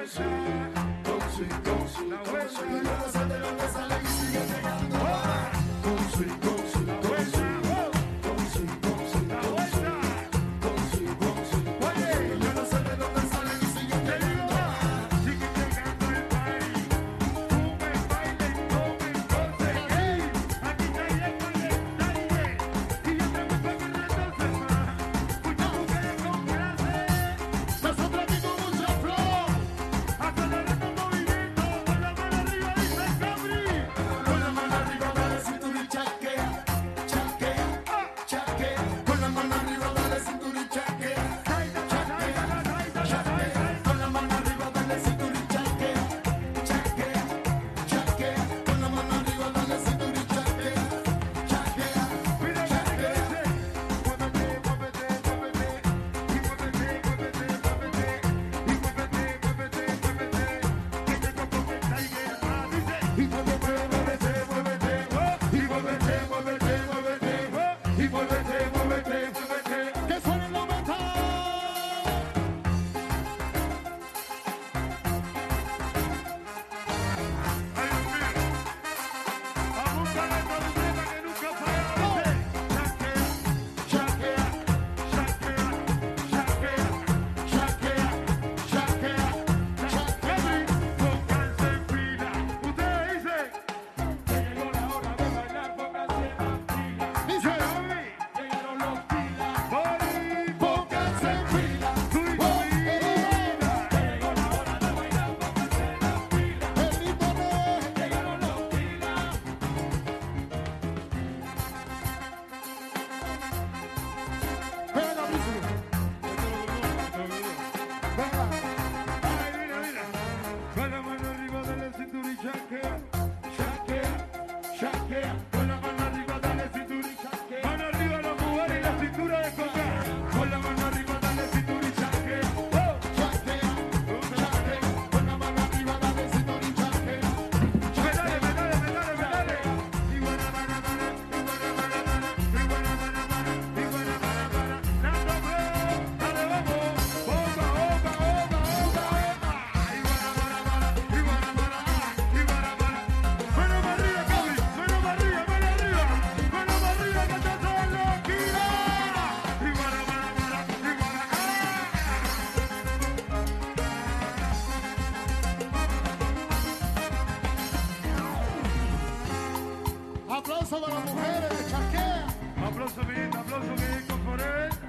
Jersey.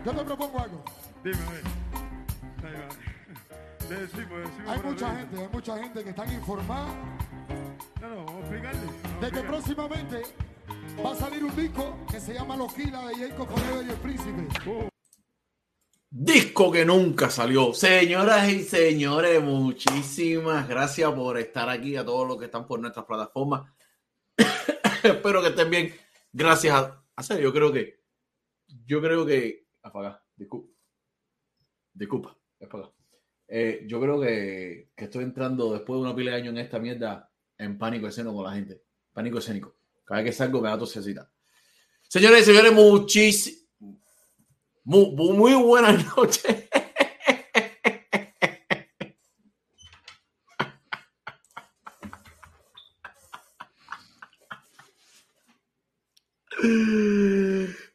Yo te propongo algo. Dime, ve. Ahí va. Le decimos, le decimos. Hay mucha arriba. gente, hay mucha gente que están informada No, no, vamos a explicarle. vamos a de que próximamente va a salir un disco que se llama Loquila de Jacob Forever y el Príncipe. Disco que nunca salió. Señoras y señores, muchísimas gracias por estar aquí a todos los que están por nuestras plataformas. Espero que estén bien. Gracias a. a serio, yo creo que. Yo creo que. Apaga. Disculpa. Disculpa. Apaga. Eh, yo creo que, que estoy entrando después de una pila de años en esta mierda en pánico escénico con la gente. Pánico escénico. Cada vez que salgo me da tosecita. Señores y señores, muchísimas. Muy, muy buenas noches.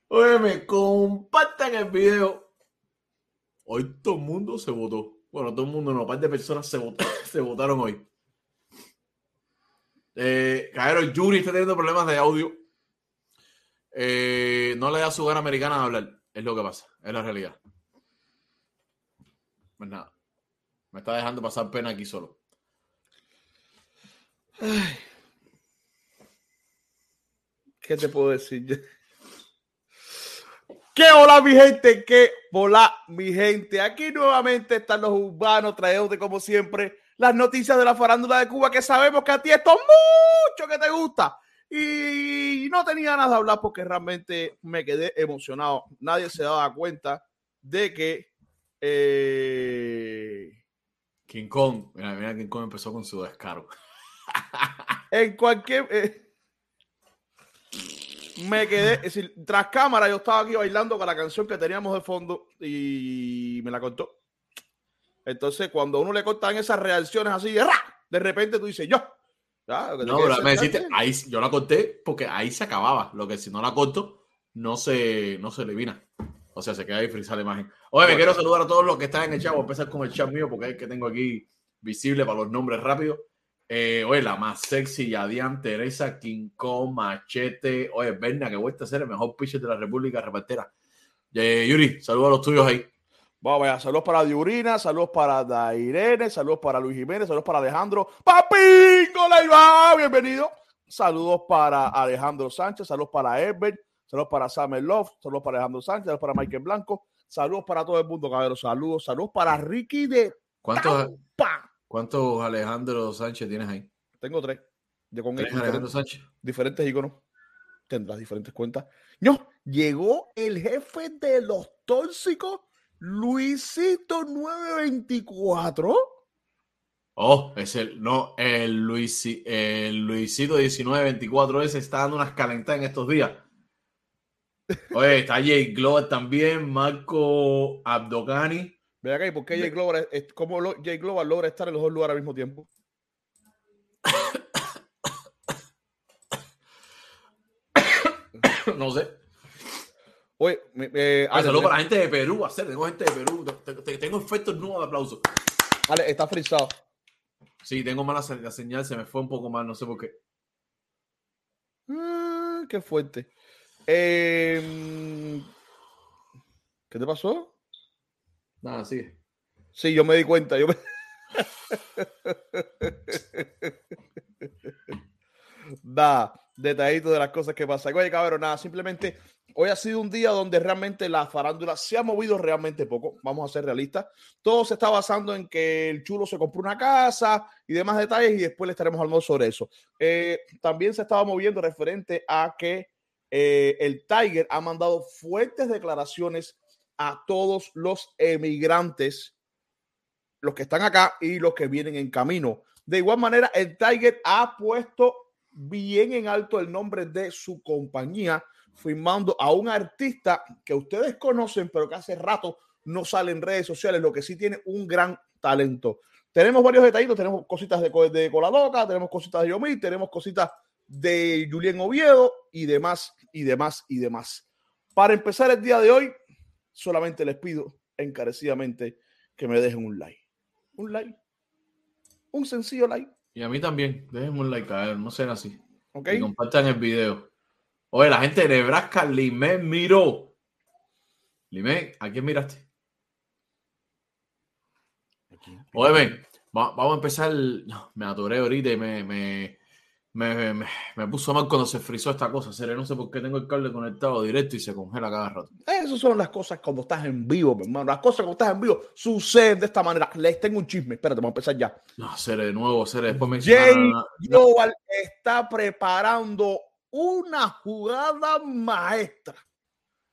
Óyeme, compartan el video. Hoy todo el mundo se votó. Bueno, todo el mundo no, un par de personas se, vot- se votaron hoy. Eh, Yuri está teniendo problemas de audio. Eh, no le da su gana americana a hablar. Es lo que pasa. Es la realidad. Pues nada. Me está dejando pasar pena aquí solo. ¿Qué te puedo decir? ¿Qué hola, mi gente? ¿Qué hola, mi gente? Aquí nuevamente están los urbanos trayéndote, como siempre, las noticias de la farándula de Cuba, que sabemos que a ti esto mucho que te gusta. Y no tenía ganas de hablar porque realmente me quedé emocionado. Nadie se daba cuenta de que eh, King Kong. Mira, mira, King Kong empezó con su descaro. en cualquier. eh, me quedé, es decir, tras cámara, yo estaba aquí bailando con la canción que teníamos de fondo y me la cortó. Entonces, cuando a uno le cortan esas reacciones así, de ¡ra! De repente tú dices, yo. Ya, No, pero me deciste, ahí yo la corté porque ahí se acababa. Lo que si no la corto, no se, no se elimina. O sea, se queda ahí frisada la imagen. Oye, me quiero saludar a todos los que están en el chat. Voy a empezar con el chat mío porque es el que tengo aquí visible para los nombres rápidos. Eh, oye, la más sexy, Yadian, Teresa, Kong, Machete. Oye, Berna, que vuelta a ser el mejor pitcher de la República Repartera. Eh, Yuri, saludos a los tuyos ahí. Vamos allá, saludos para Diurina, saludos para Dairene, saludos para Luis Jiménez, saludos para Alejandro. ¡Papingo va! Bienvenido. Saludos para Alejandro Sánchez, saludos para Herbert, saludos para Samuel Love, saludos para Alejandro Sánchez, saludos para Michael Blanco, saludos para todo el mundo, cabrón. Saludos, saludos para Ricky de ¿Cuántos, Pa. Cuántos Alejandro Sánchez tienes ahí? Tengo tres. De con ¿Tres X, Alejandro Sánchez? diferentes iconos. Tendrás diferentes cuentas. No, llegó el jefe de los tóxicos, Luisito 924. Oh, es el, no, el, Luisi- el Luisito 1924 ese está dando unas calentadas en estos días. Oye, está Jay Glover también, Marco Abdogani. Ve acá, ¿y por qué Jay Glover, es- cómo lo- Jay Glover logra estar en los dos lugares al mismo tiempo? no sé. Oye, eh, Ale, para la gente de Perú, hacer, tengo gente de Perú. Te- te- Tengo efectos nuevos de aplauso. Ale, está frisado. Sí, tengo mala la señal, se me fue un poco mal, no sé por qué. Ah, qué fuerte. Eh, ¿Qué te pasó? Nada, sí. Sí, yo me di cuenta. Da detallito de las cosas que pasan. Oye, cabrón, nada, simplemente hoy ha sido un día donde realmente la farándula se ha movido realmente poco. Vamos a ser realistas. Todo se está basando en que el chulo se compró una casa y demás detalles, y después le estaremos hablando sobre eso. Eh, también se estaba moviendo referente a que eh, el Tiger ha mandado fuertes declaraciones a todos los emigrantes, los que están acá y los que vienen en camino. De igual manera, el Tiger ha puesto bien en alto el nombre de su compañía, firmando a un artista que ustedes conocen, pero que hace rato no sale en redes sociales, lo que sí tiene un gran talento. Tenemos varios detallitos, tenemos cositas de, de Coladoca, tenemos cositas de Yomir, tenemos cositas de Julián Oviedo y demás, y demás, y demás. Para empezar el día de hoy, solamente les pido encarecidamente que me dejen un like. Un like. Un sencillo like. Y a mí también, déjenme un like, a ver, no sean así. ¿Ok? Y compartan el video. Oye, la gente de Nebraska, Limé miró. Limé, ¿a quién miraste? Oye, ven, va- vamos a empezar. no, me atoré ahorita y me, me, me, me- me puso mal cuando se frizó esta cosa. Seré, no sé por qué tengo el cable conectado directo y se congela cada rato. Esas son las cosas cuando estás en vivo, mi hermano. Las cosas cuando estás en vivo suceden de esta manera. Les tengo un chisme. Espérate, vamos a empezar ya. No, Seré de nuevo, Seré. Después me Jay. Global está preparando una jugada maestra.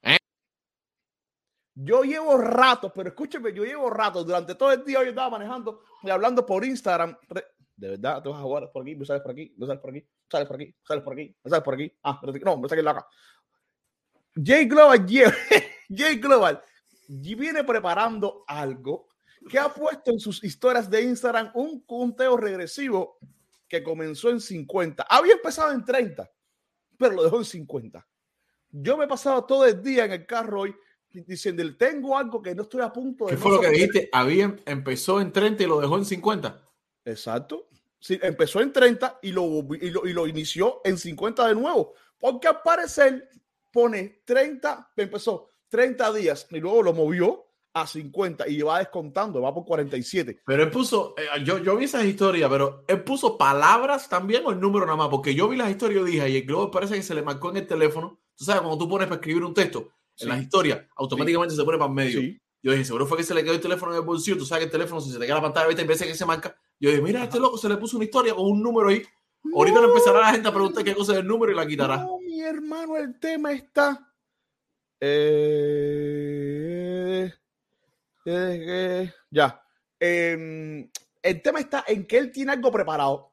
¿Eh? Yo llevo rato, pero escúcheme, yo llevo rato. Durante todo el día yo estaba manejando y hablando por Instagram. De verdad, te vas a jugar por aquí, me sales por aquí, me sales por aquí, sales por aquí, sales por aquí, me sales por aquí. Ah, no, me saqué la acá. Jay Global, Jay Global viene preparando algo que ha puesto en sus historias de Instagram un conteo regresivo que comenzó en 50. Había empezado en 30, pero lo dejó en 50. Yo me he pasado todo el día en el carro hoy diciendo, tengo algo que no estoy a punto de... ¿Qué no fue lo que soportar". dijiste? Había, empezó en 30 y lo dejó en 50. Exacto. Sí, empezó en 30 y lo, y, lo, y lo inició en 50 de nuevo. Porque al parecer pone 30, empezó 30 días y luego lo movió a 50 y va descontando, va por 47. Pero él puso, eh, yo, yo vi esas historias, pero él puso palabras también o el número nada más, porque yo vi las historias y dije, y el globo parece que se le marcó en el teléfono. Tú sabes, cuando tú pones para escribir un texto Sí. en las historias, automáticamente se pone para el medio. Sí. Yo dije, seguro fue que se le quedó el teléfono en el bolsillo. Tú sabes que el teléfono, si se te queda la pantalla, ¿viste? en de que se marca. Yo dije, mira, este loco se le puso una historia con un número ahí. Ahorita le empezará la gente a preguntar qué cosa es el número y la quitará. No, mi hermano, el tema está. Eh, eh, eh, ya. Em, el tema está en que él tiene algo preparado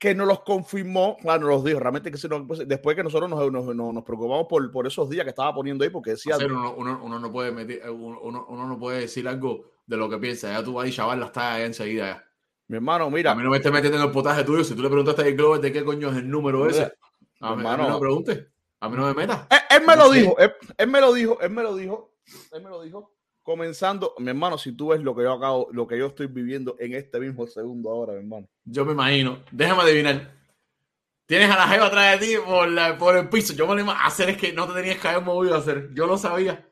que nos los confirmó, claro, nos los dijo, realmente que se nos- pues, después que nosotros nos, nos- preocupamos por, por esos días que estaba poniendo ahí, porque decía, uno, uno- uno no puede meter, uno, uno- uno no puede decir algo de lo que piensa. Ya tú vas y chaval la está allá enseguida. ya. Mi hermano, A mira, mí no me estés metiendo en el potaje tuyo. Si tú le preguntaste a Glover de qué coño es el número ese, a mí, a mí Hermano. no me preguntes. A mí no me metas. él, él me lo No dijo, él, él me lo dijo, él me lo dijo, él me lo dijo. Comenzando, mi hermano, si tú ves lo que yo acabo, lo que yo estoy viviendo en este mismo segundo ahora, mi hermano. Yo me imagino. Déjame adivinar. Tienes a la jeva atrás de ti por, la- por el piso. Yo me lo a hacer es que no te tenías que haber movido a hacer. Yo lo sabía.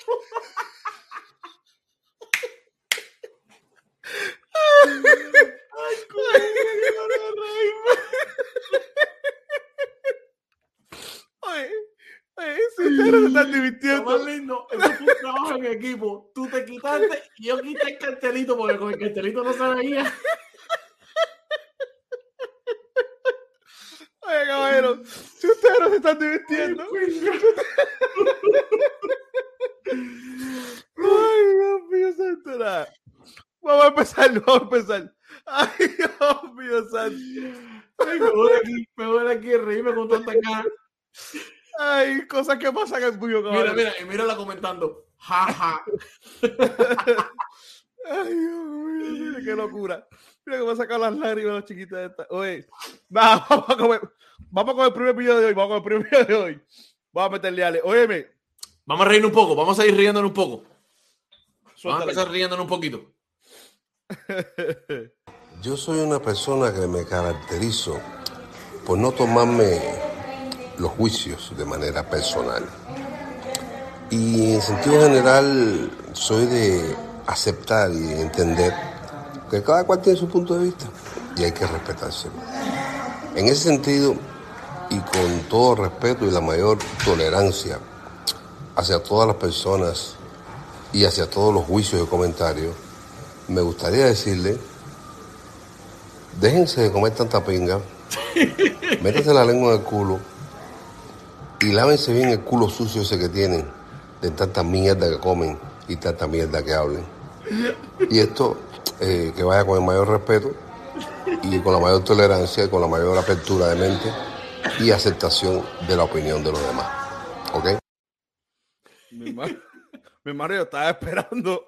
Oye, oye, si ustedes no se están Lo más divirtiendo. lindo, eso fue un trabajo en equipo. Yo quité el cartelito porque con el cartelito no se veía. Oye, caballero, si ustedes no se están divirtiendo. Ay, Dios mío, santo. nada. Vamos a empezar, vamos a empezar. Ay, Dios mío, santo. Ay, me duele aquí, aquí reírme con tanta cara. Ay, cosas que pasan en el tuyo, Mira, caballero. mira, y mírala comentando. Ja, ja. Ay, Dios mío, mira qué locura. Mira cómo sacar las lágrimas las chiquitas estas. Oye, va, vamos a comer. Vamos con el primer video de hoy. Vamos con el primer video de hoy. Vamos a meterle ale. Óyeme. Vamos a reírnos un poco, vamos a ir riéndonos un poco. Vamos a empezar riéndonos un poquito. Yo soy una persona que me caracterizo por no tomarme los juicios de manera personal. Y en sentido general soy de aceptar y entender que cada cual tiene su punto de vista y hay que respetárselo. En ese sentido, y con todo respeto y la mayor tolerancia hacia todas las personas y hacia todos los juicios y comentarios, me gustaría decirle Déjense de comer tanta pinga. Métanse la lengua en el culo. Y lávense bien el culo sucio ese que tienen. De tanta mierda que comen y tanta mierda que hablen. Y esto, eh, que vaya con el mayor respeto y con la mayor tolerancia y con la mayor apertura de mente y aceptación de la opinión de los demás. ¿Ok? Mi hermano, mi hermano, yo estaba esperando.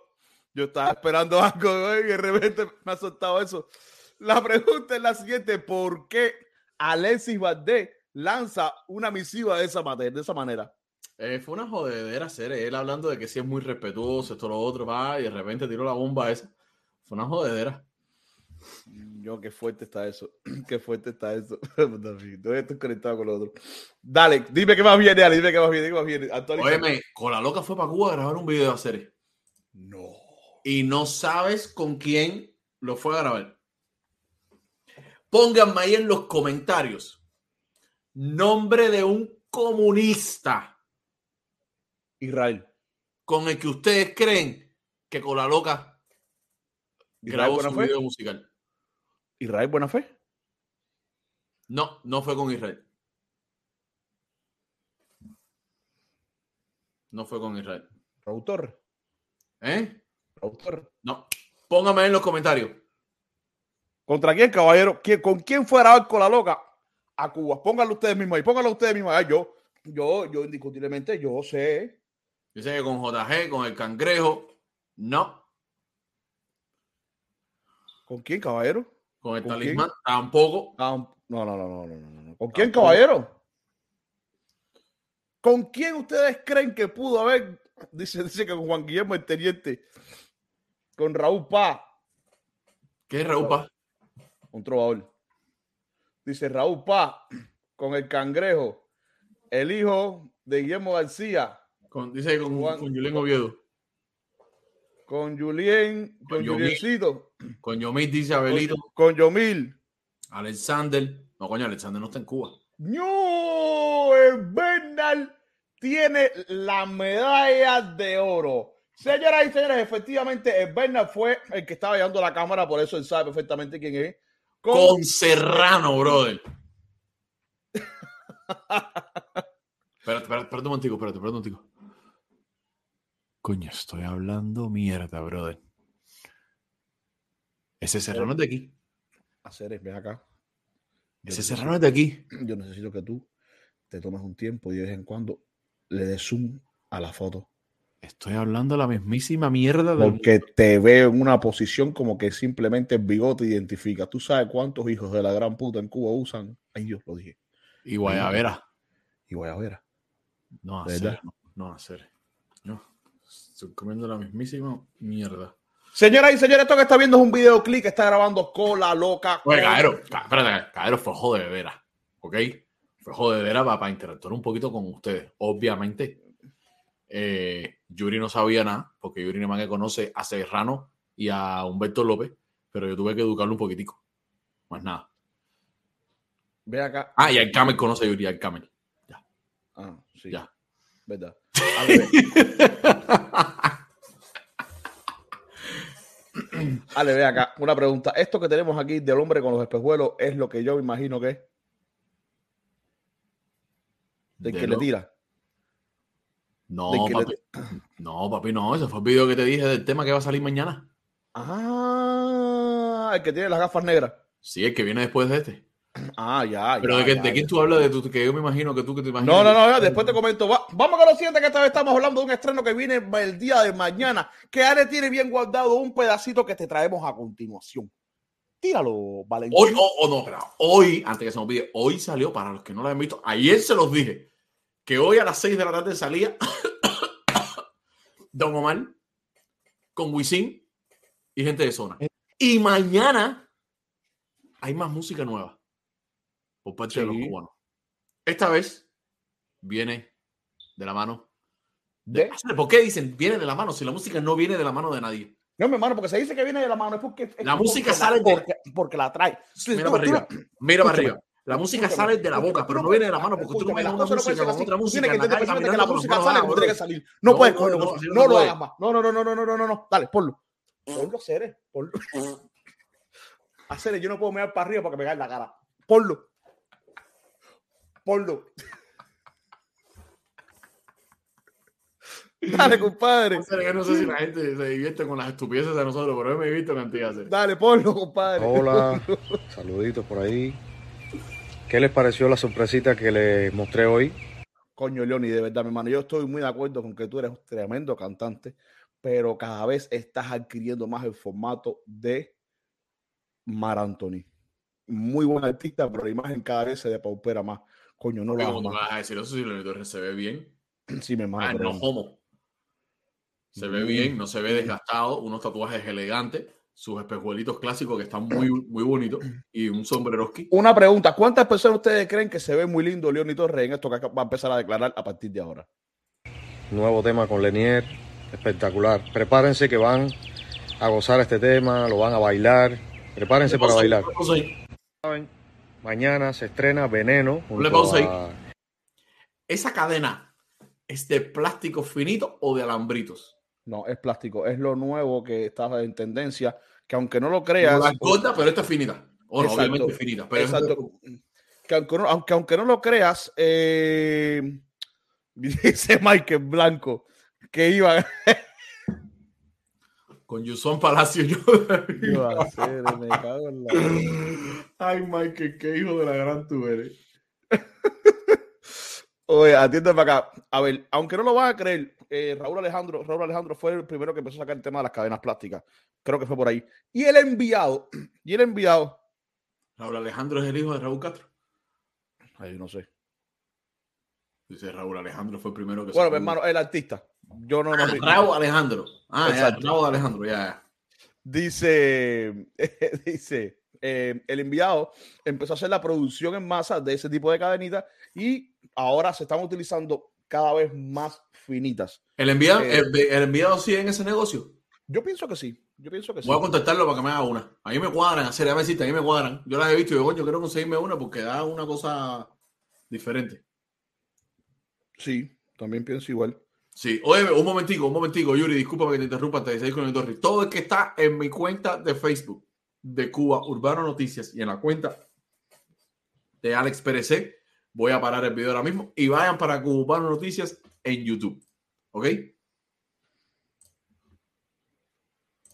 Yo estaba esperando algo y de repente me ha soltado eso. La pregunta es la siguiente: ¿por qué Alexis Valdés lanza una misiva de esa, mate- de esa manera? Eh, fue una jodedera hacer él hablando de que sí es muy respetuoso, esto lo otro, va, y de repente tiró la bomba esa. Fue una jodedera. Yo, qué fuerte está eso. Qué fuerte está eso. Todavía estoy conectado con lo otro. Dale, dime qué más viene, Ale. Dime qué más viene, qué más viene. Óyeme, con la loca fue para Cuba a grabar un video de hacer. No. Y no sabes con quién lo fue a grabar. Pónganme ahí en los comentarios nombre de un comunista Israel. con el que ustedes creen que con la loca Israel grabó su Fe. video musical. Israel Buena Fe. No, no fue con Israel. No fue con Israel. Torres. ¿Eh? Torres. No. Póngame en los comentarios. ¿Contra quién, caballero? ¿Quién- ¿Con quién fue a grabar con la loca? A Cuba. Pónganlo ustedes mismos ahí. Pónganlo ustedes mismos ahí. Yo, yo, yo, indiscutiblemente, yo sé. Dice que con JG, con el cangrejo. No. ¿Con quién, caballero? Con el ¿Con talismán tampoco. No, no, no, no, no, no, no. ¿Con quién, caballero? ¿Con quién ustedes creen que pudo haber? Dice, dice que con Juan Guillermo el Teniente. Con Raúl Paz, ¿Qué es Raúl Paz? un trovador. Dice Raúl Paz, con el cangrejo, el hijo de Guillermo García, Con, dice con, Juan- con Julián Oviedo. con Julien, con. Juliencito, Con Yomil dice Abelito. con Yomil. Alexander. No, coño, Alexander no está en Cuba. No, el Bernal tiene la medalla de oro. Señoras y señores, efectivamente, el Bernal fue el que estaba llevando la cámara, por eso él sabe perfectamente quién es. Con, Con Serrano, brother. Espérate, espérate, espérate un momentico, espérate, espérate un momentico. Coño, estoy hablando mierda, brother. Ese serrano es de aquí. Hacer ven acá. Yo Ese serrano es de aquí. Yo necesito que tú te tomes un tiempo y de vez en cuando le des zoom a la foto. Estoy hablando la mismísima mierda del Porque te veo en una posición como que simplemente el bigote identifica. Tú sabes cuántos hijos de la gran puta en Cuba usan. Ay, Dios lo dije. Y Guayabera. Y voy a ver. No, hacer. No, no hacer. No. Estoy comiendo la mismísima mierda. Señoras y señores, esto que está viendo es un videoclip que está grabando Cola Loca. Oye, con- Caero, ca- espérate, Caero fue joder de veras, ¿ok? Fue joder de veras para, para interactuar un poquito con ustedes. Obviamente, eh, Yuri no sabía nada, porque Yuri más que conoce a Serrano y a Humberto López, pero yo tuve que educarlo un poquitico. Más nada. Ve acá. Ah, y al Camel conoce a Yuri, al Camel. Ah, sí. Ya. ¿Verdad? Ve. Ale, ve acá. Una pregunta. Esto que tenemos aquí del hombre con los espejuelos es lo que yo me imagino que es. Del De que le tira. No, De le- papi. No, papi, no. Ese fue el video que te dije del tema que va a salir mañana. Ah, el que tiene las gafas negras. Sí, el que viene después de este. Ah, ya. Pero ya, de, que- ya, de quién ya. tú hablas de tu, que yo me imagino que tú que te imaginas. No, no, no, ya, después te comento. Va- vamos con lo siguiente, que esta vez estamos hablando de un estreno que viene el día de mañana, que Ale tiene bien guardado un pedacito que te traemos a continuación. Tíralo, Valentín. Hoy, o o no, espera, hoy, antes que se me olvide, hoy salió, para los que no lo han visto, ayer se los dije, que hoy a las 6 de la tarde salía Don Omar con Wisin y gente de zona. Y mañana hay más música nueva por parte sí. de los cubanos. Esta vez viene de la mano. De, ¿De? ¿Por qué dicen viene de la mano? Si la música no viene de la mano de nadie. No, mi hermano, porque se dice que viene de la mano, es porque. Es la música porque sale. La, de... porque, porque, la trae. mira tú, para arriba. Mira para arriba. La música escúchame, sale de la boca, escúchame, pero no viene de la mano, porque escúchame, tú no ves una música con otra música. Tiene que entender perfectamente que la música sale como tiene que salir. No, puedes no, cogerlo. No, lo hagas más. No, no, no, no, no, no, no, no. Dale, ponlo. Ponlo, Ceres. Ponlo. A yo no puedo mirar para arriba para que me caiga en la cara. Ponlo. Ponlo. Dale, compadre. O sea, que no sé si la gente se divierte con las estupideces de nosotros, pero yo me he visto cantidad. Dale, ponlo, compadre. Hola, saluditos por ahí. ¿Qué les pareció la sorpresita que les mostré hoy? Coño, Leoni, de verdad, mi hermano, yo estoy muy de acuerdo con que tú eres un tremendo cantante, pero cada vez estás adquiriendo más el formato de Mar Anthony. Muy buen artista, pero la imagen cada vez se depaupera más. Coño, no lo hagas ¿Cómo tú me más. vas a decir eso si Leonel Torres se ve bien? Sí, mi hermano. Ah, no homo. Se ve Mm. bien, no se ve desgastado, unos tatuajes elegantes, sus espejuelitos clásicos que están muy, muy bonitos y un sombreroski. Una pregunta, ¿cuántas personas ustedes creen que se ve muy lindo Leoni Torres en esto que va a empezar a declarar a partir de ahora? Nuevo tema con Lenier, espectacular. Prepárense que van a gozar este tema, lo van a bailar. Prepárense para bailar. ahí. Mañana se estrena Veneno. junto pausa ahí. a- ¿Esa cadena es de plástico finito o de alambritos? No, es plástico, es lo nuevo que está en tendencia, que aunque no lo creas, la corta, pero esta es finita. O no, Exacto. obviamente es finita. Pero es- Exacto. Que aunque, no, aunque, aunque no lo creas, eh, dice Michael Blanco que iba con Yuson Palacio yo. iba a hacer, me cago en la- Ay, Michael, qué hijo de la gran tú eres. Oye, atiende para acá. A ver, aunque no lo van a creer, eh, Raúl Alejandro, Raúl Alejandro fue el primero que empezó a sacar el tema de las cadenas plásticas. Creo que fue por ahí. Y el enviado, y el enviado, Raúl Alejandro es el hijo de Raúl Castro. ay, no sé. Dice Raúl Alejandro fue el primero que Bueno, sacó- mi hermano, el artista. Yo no, no Ah, Raúl Alejandro. Ah, ya, Exacto. Raúl Alejandro, ya, ya. Dice, dice, eh, el enviado empezó a hacer la producción en masa de ese tipo de cadenitas y ahora se están utilizando cada vez más finitas. ¿El enviado, Eh, el, el enviado sigue en ese negocio? Yo pienso que sí, yo pienso que sí. Voy a contactarlo para que me haga una. A mí me cuadran, hacer, a ver si a mí me cuadran. Yo las he visto y digo, coño, quiero conseguirme una porque da una cosa diferente. Sí, también pienso igual. Sí, oye, un momentico, un momentico, Yuri, discúlpame que te interrumpa de seguir con el Torri. Todo el que está en mi cuenta de Facebook de Cuba Urbano Noticias y en la cuenta de Alex Pérez, Voy a parar el video ahora mismo y vayan para Cubano Noticias en YouTube. ¿Ok?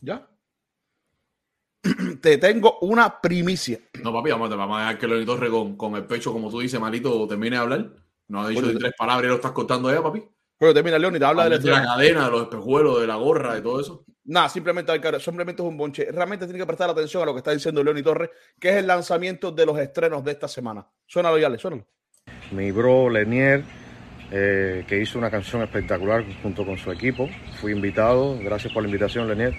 ¿Ya? Te tengo una primicia. No, papi, vamos, vamos a dejar que Leonid Torres con, el pecho, como tú dices, malito, termine de hablar. No ha dicho ni tres palabras y lo estás contando ya, papi. Pero termina, León, y te habla de la cadena, de los espejuelos, de la gorra, de todo eso. Nada, simplemente, simplemente es un bonche. Realmente tiene que prestar atención a lo que está diciendo León y Torres, que es el lanzamiento de los estrenos de esta semana. Suénalo, Yale, suénalo. Mi bro Lenier, eh, que hizo una canción espectacular junto con su equipo. Fui invitado, gracias por la invitación, Lenier.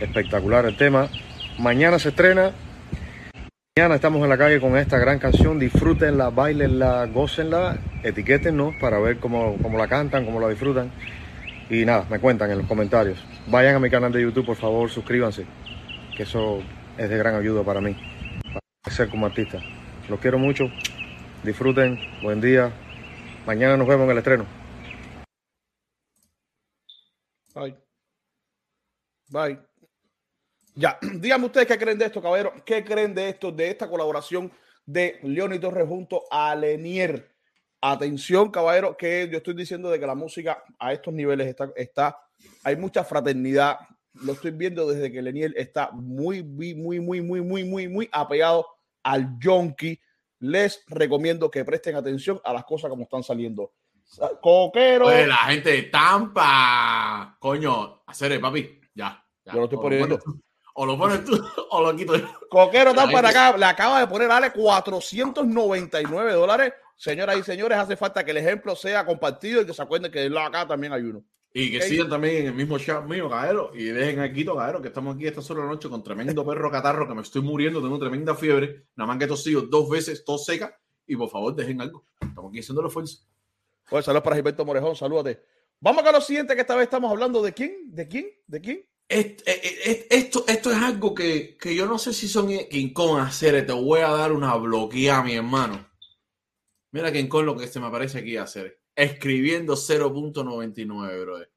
Espectacular el tema. Mañana se estrena. Mañana estamos en la calle con esta gran canción. Disfrútenla, bailenla, gócenla, etiquétennos para ver cómo, cómo la cantan, cómo la disfrutan. Y nada, me cuentan en los comentarios. Vayan a mi canal de YouTube, por favor, suscríbanse, que eso es de gran ayuda para mí, para crecer como artista. Los quiero mucho. Disfruten, buen día. Mañana nos vemos en el estreno. Bye. Bye. Ya, díganme ustedes qué creen de esto, caballero. ¿Qué creen de esto, de esta colaboración de León y Torres junto a Lenier? Atención, caballero, que yo estoy diciendo de que la música a estos niveles está, está hay mucha fraternidad. Lo estoy viendo desde que Lenier está muy, muy, muy, muy, muy, muy, muy, muy apegado al Yonki. Les recomiendo que presten atención a las cosas como están saliendo. Coquero. Oye, la gente de Tampa. Coño, hacer papi. Ya. ya. Yo lo estoy poniendo. O lo pones tú o lo quito yo. Coquero está La para acá, le acaba de poner Ale 499 dólares. Señoras y señores, hace falta que el ejemplo sea compartido y que se acuerden que del lado acá también hay uno. Y que sigan también en el mismo chat mío, caballero. Y dejen aquí, caballero, que estamos aquí esta sola noche con tremendo perro catarro que me estoy muriendo, tengo tremenda fiebre. Nada más que he tosido dos veces, tos seca. Y por favor, dejen algo. Estamos aquí haciendo el esfuerzo. Oye, saludos para Gilberto Morejón, salúdate. Vamos con lo siguiente, que esta vez estamos hablando de quién, de quién, de quién. Eh, eh, Esto, esto es algo que, que yo no sé si son King Kong hacer. Te voy a dar una bloqueada, mi hermano. Mira King Kong lo que se me aparece aquí hacer. Escribiendo 0.99, brother.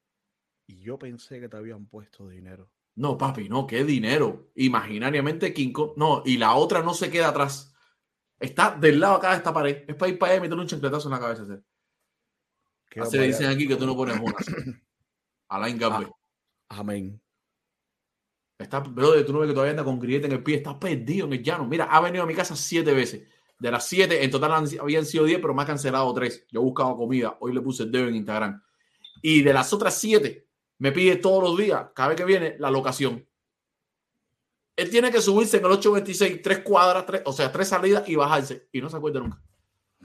Y yo pensé que te habían puesto dinero. No, papi, no, qué dinero. Imaginariamente King Kong. No, y la otra no se queda atrás. Está del lado acá de esta pared. Es para ir para allá y meterle un chancletazo en la cabeza. Hacer. Así le dicen aquí que tú no pones una. Alain Gambe. Amén. Está, brother, tú no ves que todavía anda con grieta en el pie. Está perdido en el llano. Mira, ha venido a mi casa siete veces. De las siete, en total han- habían sido diez, pero me ha cancelado tres. Yo he buscado comida. Hoy le puse el dedo en Instagram. Y de las otras siete, me pide todos los días, cada vez que viene, la locación. Él tiene que subirse en el 826, tres cuadras, tres, o sea, tres salidas y bajarse. Y no se acuerda nunca.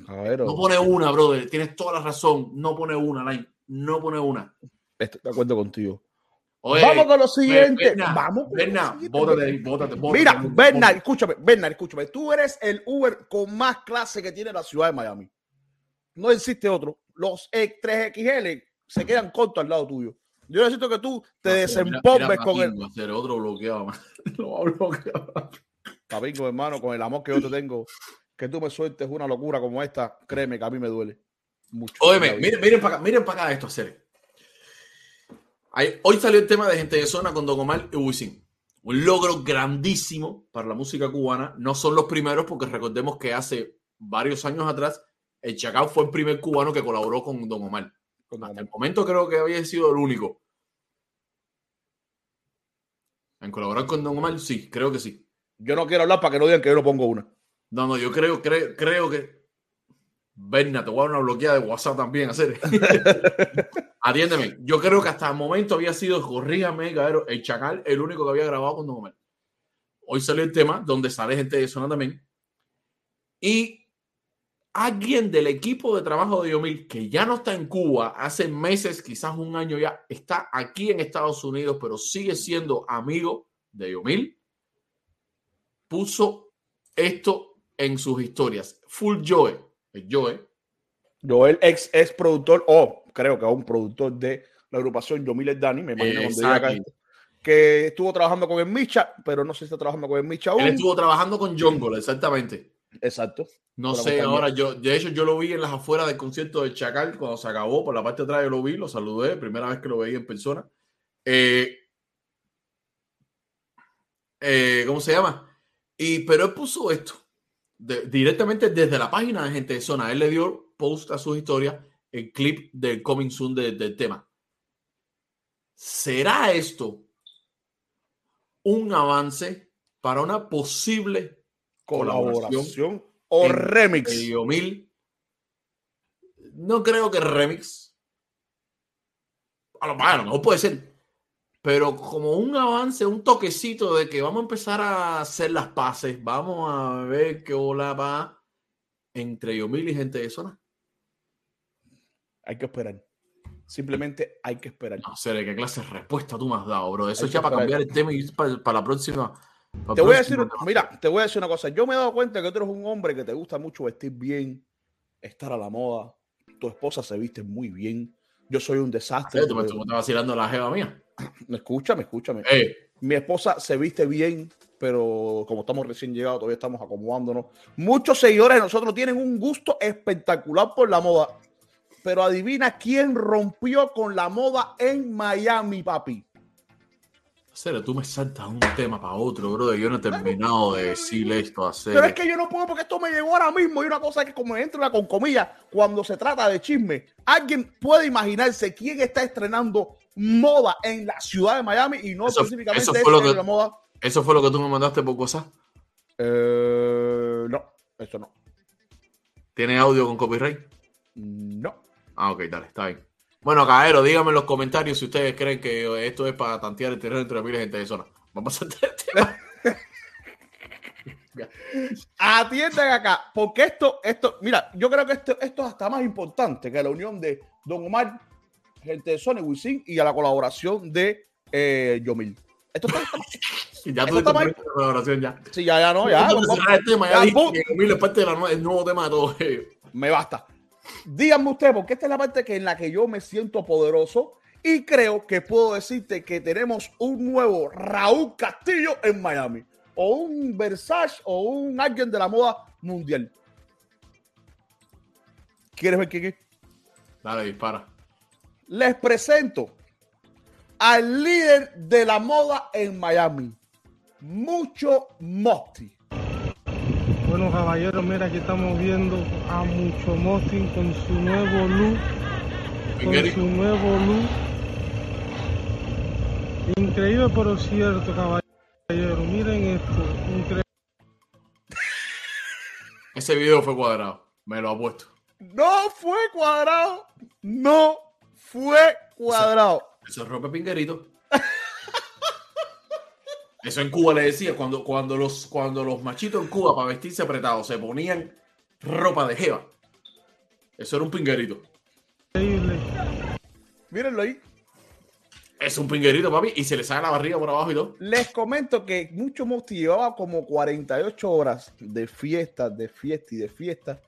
Caballero, No pone una, brother. Tienes toda la razón. No pone una, Line. No pone una. estoy de acuerdo contigo. Oye, Vamos con lo siguiente. Berna, Vamos con lo Berna, siguiente. bótate ahí, bótate, bótate. Mira, Bernard, escúchame, Bernard, escúchame. Tú eres el Uber con más clase que tiene la ciudad de Miami. No existe otro. Los E- 3XL se quedan cortos al lado tuyo. Yo necesito que tú te Ah, desempombes con Paquingo, hacer otro bloqueado, man. Lo va a bloquear. Papico, hermano, con el amor que yo te tengo. Que tú me sueltes una locura como esta, créeme que a mí me duele mucho. Óyeme, miren para acá, miren para acá esto, hacer. Hoy salió el tema de Gente de Zona con Don Omar y Wisin. Un logro grandísimo para la música cubana. No son los primeros, porque recordemos que hace varios años atrás, el Chacao fue el primer cubano que colaboró con Don Omar. Hasta el momento creo que había sido el único. En colaborar con Don Omar, sí, creo que sí. Yo no quiero hablar para que no digan que yo no pongo una. No, no, yo creo, creo, creo que. Berna, te voy a dar una bloqueada de WhatsApp también, hacer. Atiéndeme. Yo creo que hasta el momento había sido, corríjame, cabrón, el Chacal, el único que había grabado con Don Omar. Hoy salió el tema donde sale gente de zona también. Y alguien del equipo de trabajo de Yomil, que ya no está en Cuba, hace meses, quizás un año ya, está aquí en Estados Unidos, pero sigue siendo amigo de Yomil, puso esto en sus historias. Full Joe, el Joe, Joel, ex, ex productor, o creo que aún productor de la agrupación Yomil Dani, me imagino cuando llega acá, Exacto. que estuvo trabajando con el Micha, pero no sé si está trabajando con el Micha aún. él estuvo trabajando con Jungle, exactamente. Exacto. No sé, ahora yo, de hecho, yo lo vi en las afueras del concierto de Chacal cuando se acabó, por la parte de atrás yo lo vi, lo saludé, primera vez que lo veía en persona. Eh, eh, ¿Cómo se llama? Y, pero él puso esto. de- directamente desde la página de Gente de Zona. Él le dio post a sus historias el clip del coming soon de- del tema. ¿Será esto un avance para una posible colaboración Colaboración o remix. mil? No creo que remix. A lo bueno, no puede ser. Pero como un avance, un toquecito de que vamos a empezar a hacer las paces, vamos a ver qué hola va entre Yomil y gente de zona. Hay que esperar. Simplemente hay que esperar. No sé de qué clase de respuesta tú me has dado, bro. Eso es ya para cambiar el tema y para, para la próxima. para Te voy a decir, mira, te voy a decir una cosa. Yo me he dado cuenta que tú eres un hombre que te gusta mucho vestir bien, estar a la moda. Tu esposa se viste muy bien. Yo soy un desastre. Tú me estás vacilando la jeva mía. Escúchame, escúchame. Mi esposa se viste bien, pero como estamos recién llegados, todavía estamos acomodándonos. Muchos seguidores de nosotros tienen un gusto espectacular por la moda. Pero adivina quién rompió con la moda en Miami, papi. Cere, tú me saltas un tema para otro, bro. Yo no he terminado de decirle esto a Pero es que yo no puedo porque esto me llegó ahora mismo. Y una cosa es que, como entra con comillas, cuando se trata de chisme, alguien puede imaginarse quién está estrenando moda en la ciudad de Miami y no Eso- específicamente eso fue lo que- de moda. ¿Eso fue lo que tú me mandaste por WhatsApp? Eh, no, eso no. ¿Tiene audio con copyright? No. Ah, ok, dale, está bien. Bueno, Caero, díganme en los comentarios si ustedes creen que esto es para tantear el terreno entre miles de gente de zona. Vamos a hacer el tema. Atiendan acá, porque esto, esto, mira, yo creo que esto, esto es hasta más importante que la unión de Don Omar, gente de Sony Wisin y a la colaboración de eh, Yomil. Esto está, Ya tú está mal. colaboración ya. sí, ya, ya no, ya. Tema. Ya, ya, parte del nuevo tema de todos ellos. me basta. Díganme usted, porque esta es la parte que en la que yo me siento poderoso y creo que puedo decirte que tenemos un nuevo Raúl Castillo en Miami, o un Versace, o un alguien de la moda mundial. ¿Quieres ver es? Dale, dispara. Les presento al líder de la moda en Miami, Mucho Mosti. Bueno, caballeros, mira, aquí estamos viendo a Mucho Mostin con su nuevo look. Con su nuevo look. Increíble, pero cierto, caballero. Miren esto. Increíble. Ese video fue cuadrado. Me lo apuesto. No fue cuadrado, no fue cuadrado. Eso es ropa pinguerito. Eso en Cuba le decía, cuando, cuando, los, cuando los machitos en Cuba para vestirse apretados se ponían ropa de jeva. Eso era un pinguerito. Mírenlo ahí. Es un pinguerito, papi, y se le sale la barriga por abajo y todo. Les comento que Mucho Mosti llevaba como 48 horas de fiesta, de fiesta y de fiesta.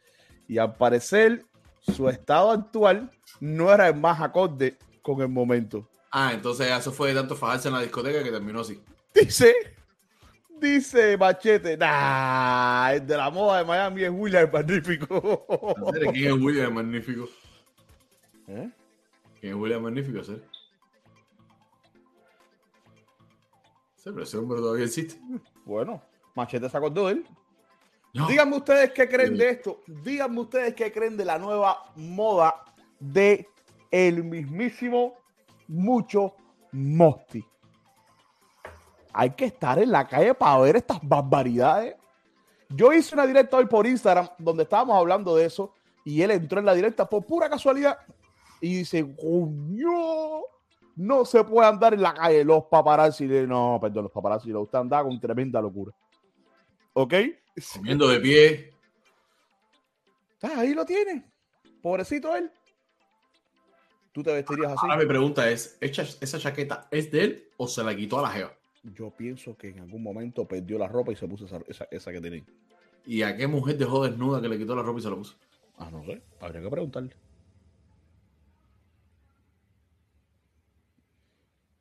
Y al parecer, su estado actual no era el más acorde con el momento. Ah, entonces eso fue de tanto fajarse en la discoteca que terminó así. Dice, dice Machete, nah, el de la moda de Miami es William el Magnífico. ¿Quién es William el Magnífico? ¿Eh? ¿Quién es William el Magnífico? ¿sí? Sí, pero ese hombre todavía existe. Bueno, Machete se acordó de él. No. Díganme ustedes qué creen de esto. Díganme ustedes qué creen de la nueva moda de el mismísimo Mucho Mosti. Hay que estar en la calle para ver estas barbaridades. Yo hice una directa hoy por Instagram donde estábamos hablando de eso y él entró en la directa por pura casualidad y dice, coño, no se puede andar en la calle. Los paparazzi, no, perdón, los paparazzi, lo usted andaba con tremenda locura. ¿Ok? Comiendo de pie. Ah, ahí lo tiene. Pobrecito él. ¿Tú te vestirías así? Ahora mi pregunta es, ¿esa, esa chaqueta es de él o se la quitó a la jeva? Yo pienso que en algún momento perdió la ropa y se puso esa, esa, esa que tenía. ¿Y a qué mujer dejó desnuda que le quitó la ropa y se la puso? Ah, no sé. Habría que preguntarle.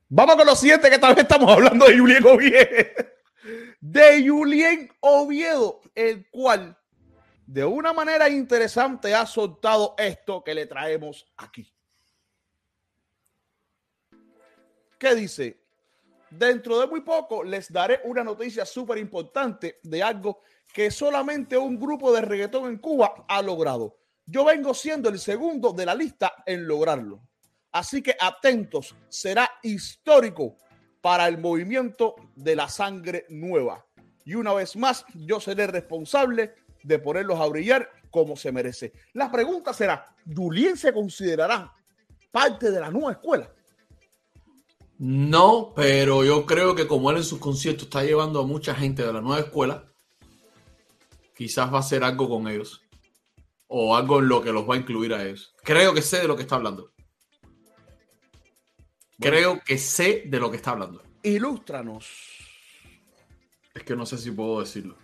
Vamos con lo siguiente, que tal vez estamos hablando de Julien Oviedo. De Julien Oviedo, el cual de una manera interesante ha soltado esto que le traemos aquí. ¿Qué dice? Dentro de muy poco les daré una noticia súper importante de algo que solamente un grupo de reggaetón en Cuba ha logrado. Yo vengo siendo el segundo de la lista en lograrlo. Así que atentos, será histórico para el movimiento de la sangre nueva. Y una vez más, yo seré responsable de ponerlos a brillar como se merece. La pregunta será, ¿Julien se considerará parte de la nueva escuela? No, pero yo creo que como él en sus conciertos está llevando a mucha gente de la nueva escuela, quizás va a hacer algo con ellos. O algo en lo que los va a incluir a ellos. Creo que sé de lo que está hablando. Creo que sé de lo que está hablando. Ilústranos. Es que no sé si puedo decirlo.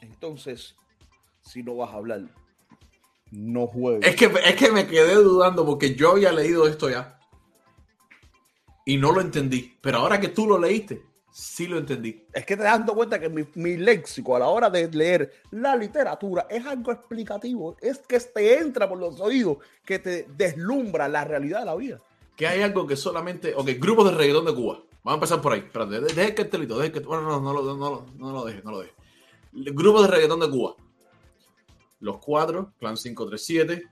Entonces, si no vas a hablar, no juegues. Es que, es que me quedé dudando porque yo había leído esto ya. Y no lo entendí. Pero ahora que tú lo leíste, sí lo entendí. Es que te das dando cuenta que mi, mi léxico a la hora de leer la literatura es algo explicativo. Es que te entra por los oídos, que te deslumbra la realidad de la vida. Que hay algo que solamente. Ok, grupos de reggaetón de Cuba. Vamos a empezar por ahí. Espérate, de- deja el cartelito. El cartelito. Bueno, no, no, lo- no, lo- no lo deje, no lo deje. Grupos de reggaetón de Cuba. Los cuatro, Clan 537,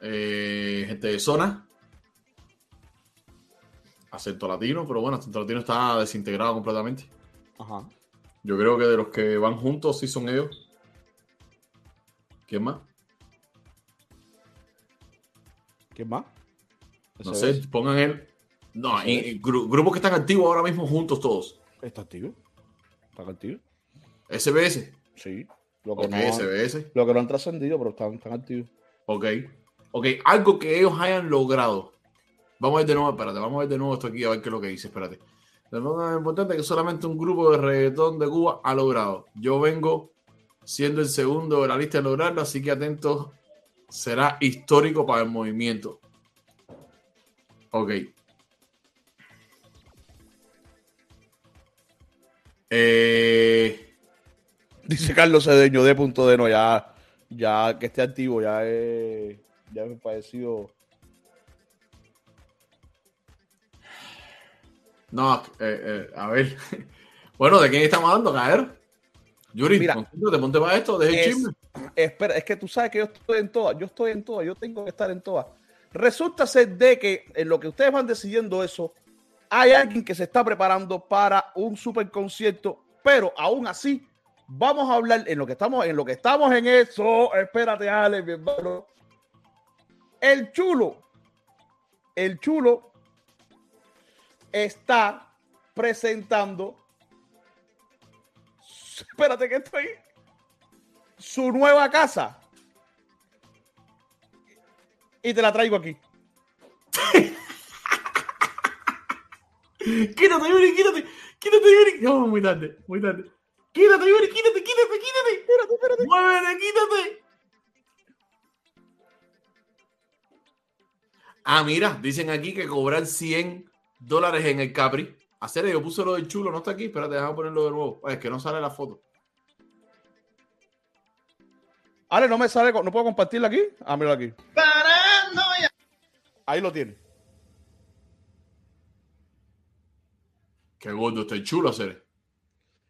eh, gente de zona. Acento latino, pero bueno, acento latino está desintegrado completamente. Ajá. Yo creo que de los que van juntos sí son ellos. ¿Quién más? ¿Quién más? No sé, es- pongan él. No, es. y gru- grupos que están activos ahora mismo juntos todos. ¿Está activo? ¿Está activo? SBS. Sí. Lo que, no SBS. lo que no han trascendido, pero están, están activos. Ok. Ok, algo que ellos hayan logrado. Vamos a ver de nuevo, espérate, vamos a ver de nuevo esto aquí, a ver qué es lo que dice, espérate. Lo importante es que solamente un grupo de reggaetón de Cuba ha logrado. Yo vengo siendo el segundo de la lista de lograrlo, así que atentos, será histórico para el movimiento. Ok. Eh, Dice Carlos Cedeño de punto de no, ya, ya que esté activo, ya es, ya es parecido. No, eh, eh, a ver. Bueno, ¿de quién estamos hablando? Caer. Yuri, Mira, concéntrate, ponte para esto, deja el es- chisme. Espera, es que tú sabes que yo estoy en todas, yo estoy en todas, yo tengo que estar en todas. Resulta ser de que en lo que ustedes van decidiendo eso, hay alguien que se está preparando para un super concierto, pero aún así vamos a hablar en lo que estamos, en lo que estamos en eso. Espérate, Ale, mi hermano. El chulo, el chulo está presentando. Espérate que estoy su nueva casa. Y te la traigo aquí. Quítate, Yuri, quítate. Quítate, Yuri. No, muy tarde, muy tarde. Quítate, Yuri, quítate, quítate, quítate. Espérate, espérate. Muévete, quítate. Ah, mira, dicen aquí que cobrar 100 dólares en el Capri. Hacer, yo puse lo del chulo, no está aquí. Espérate, déjame ponerlo de nuevo. Ay, Es que no sale la foto. Ale, no me sale, no puedo compartirla aquí. Ah, mira aquí. Ahí lo tiene. Qué gordo está el chulo, hacer.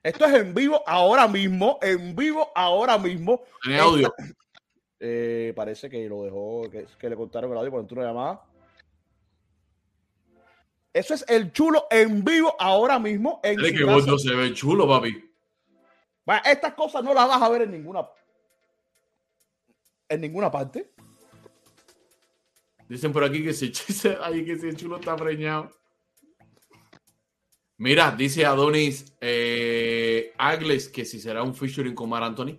Esto es en vivo ahora mismo, en vivo ahora mismo. Tiene audio. Eh, parece que lo dejó, que, que le contaron el audio por una llamada. Eso es el chulo en vivo ahora mismo en qué casa. gordo se ve chulo, papi. Va, Estas cosas no las vas a ver en ninguna en ninguna parte. Dicen por aquí que si, ay, que si el chulo está preñado. Mira, dice Adonis eh, Agles que si será un featuring con Mar Anthony.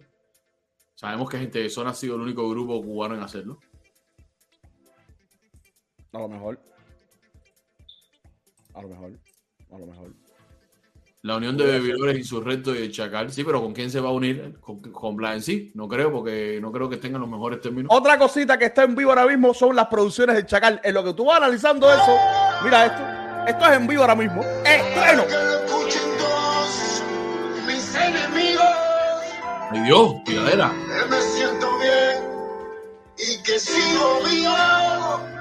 Sabemos que Gente de Zona ha sido el único grupo cubano en hacerlo. A lo mejor. A lo mejor. A lo mejor. La unión de Bebidores, Insurrecto y el Chacal. Sí, pero ¿con quién se va a unir? ¿Con, con Bla en sí? No creo, porque no creo que tengan los mejores términos. Otra cosita que está en vivo ahora mismo son las producciones del Chacal. En lo que tú vas analizando eso, mira esto. Esto es en vivo ahora mismo. ¡Estreno! Mis enemigos. ¡Ay Dios! ¡Tiradera! Que me siento bien y que sigo vivo.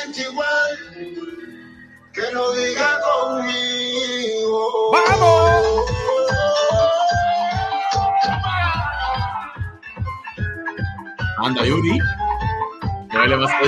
Siente igual que lo diga conmigo. ¡Vamos! Anda, Yuri. ¿Qué le vas a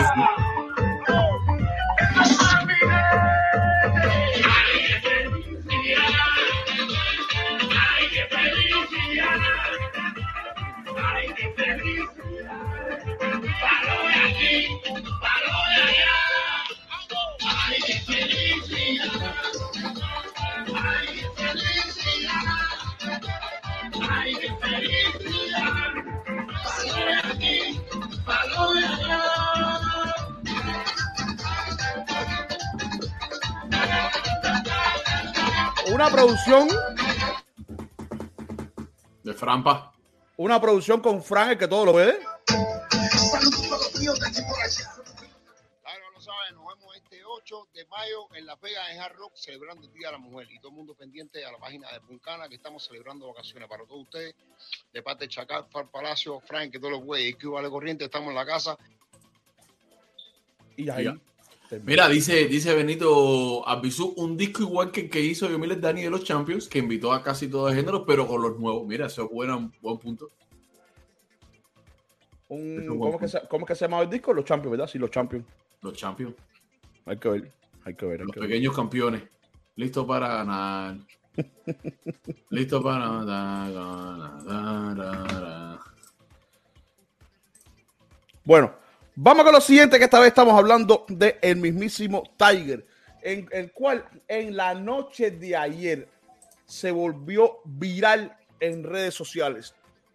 Una producción, De Frampa. una producción con Frank, el que todo lo ve. Claro, lo saben, nos vemos este 8 de mayo en La Vega en Hard Rock celebrando el Día de la Mujer y todo el mundo pendiente a la página de Puncana que estamos celebrando vacaciones para todos ustedes. De parte de Chacal, Far Palacio, Frank, que todos los güeyes, que vale corriente, estamos en la casa. Y ahí. Ya. Mira, dice, dice Benito Abisú, un disco igual que el que hizo Yomiles Dani de los Champions, que invitó a casi todos los géneros, pero con los nuevos. Mira, eso es buen, buen punto. Un- Es un buen ¿cómo, es que se, ¿Cómo que se llamaba el disco? Los Champions, ¿verdad? Sí, los Champions. Los Champions, Hay que ver. Hay que ver. hay los que ver. pequeños campeones. Listo para ganar. Listo para ganar. Bueno, vamos con lo siguiente, que esta vez estamos hablando de el mismísimo Tiger, en el cual en la noche de ayer se volvió viral en redes sociales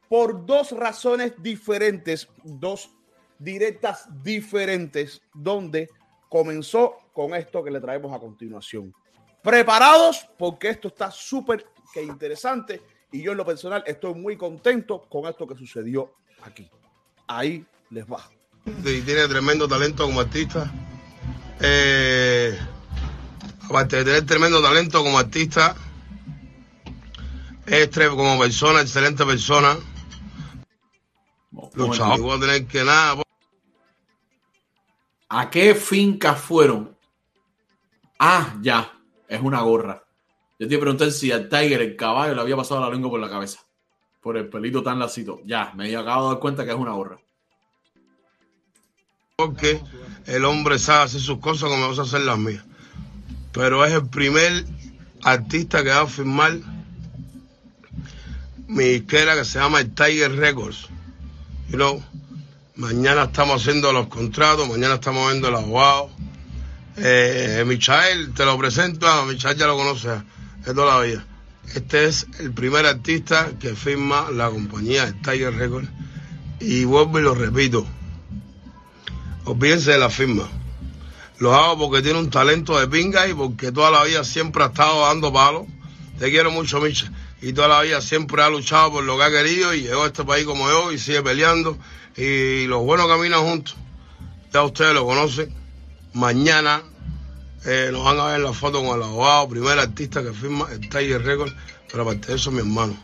por dos razones diferentes, dos directas diferentes, donde comenzó con esto que le traemos a continuación. Preparados porque esto está súper que interesante y yo en lo personal estoy muy contento con esto que sucedió aquí. Ahí les va. Y tiene tremendo talento como artista. Eh, aparte de tener tremendo talento como artista, es como persona, excelente persona. Luchador. Igual tener que nada. ¿A qué fincas fueron? Ah, ya. Es una gorra. Yo te pregunté si al Tiger el caballo le había pasado la lengua por la cabeza. Por el pelito tan lacito. Ya, me acabo de dar cuenta que es una gorra. Porque el hombre sabe hacer sus cosas como me gusta hacer las mías. Pero es el primer artista que va a firmar mi disquera que se llama Tiger Records. You know, mañana estamos haciendo los contratos, mañana estamos viendo el abogado. Eh, Michael, te lo presento, a Michael ya lo conoce de toda la vida. Este es el primer artista que firma la compañía Tiger Records. Y vuelvo y lo repito, olvídense de la firma. Lo hago porque tiene un talento de pinga y porque toda la vida siempre ha estado dando palos. Te quiero mucho, Micha. Y toda la vida siempre ha luchado por lo que ha querido y llegó a este país como yo y sigue peleando. Y los buenos caminan juntos. Ya ustedes lo conocen. Mañana eh, nos van a ver la foto con el abogado, primer artista que firma el Tiger Record. Pero aparte de eso, mi hermano.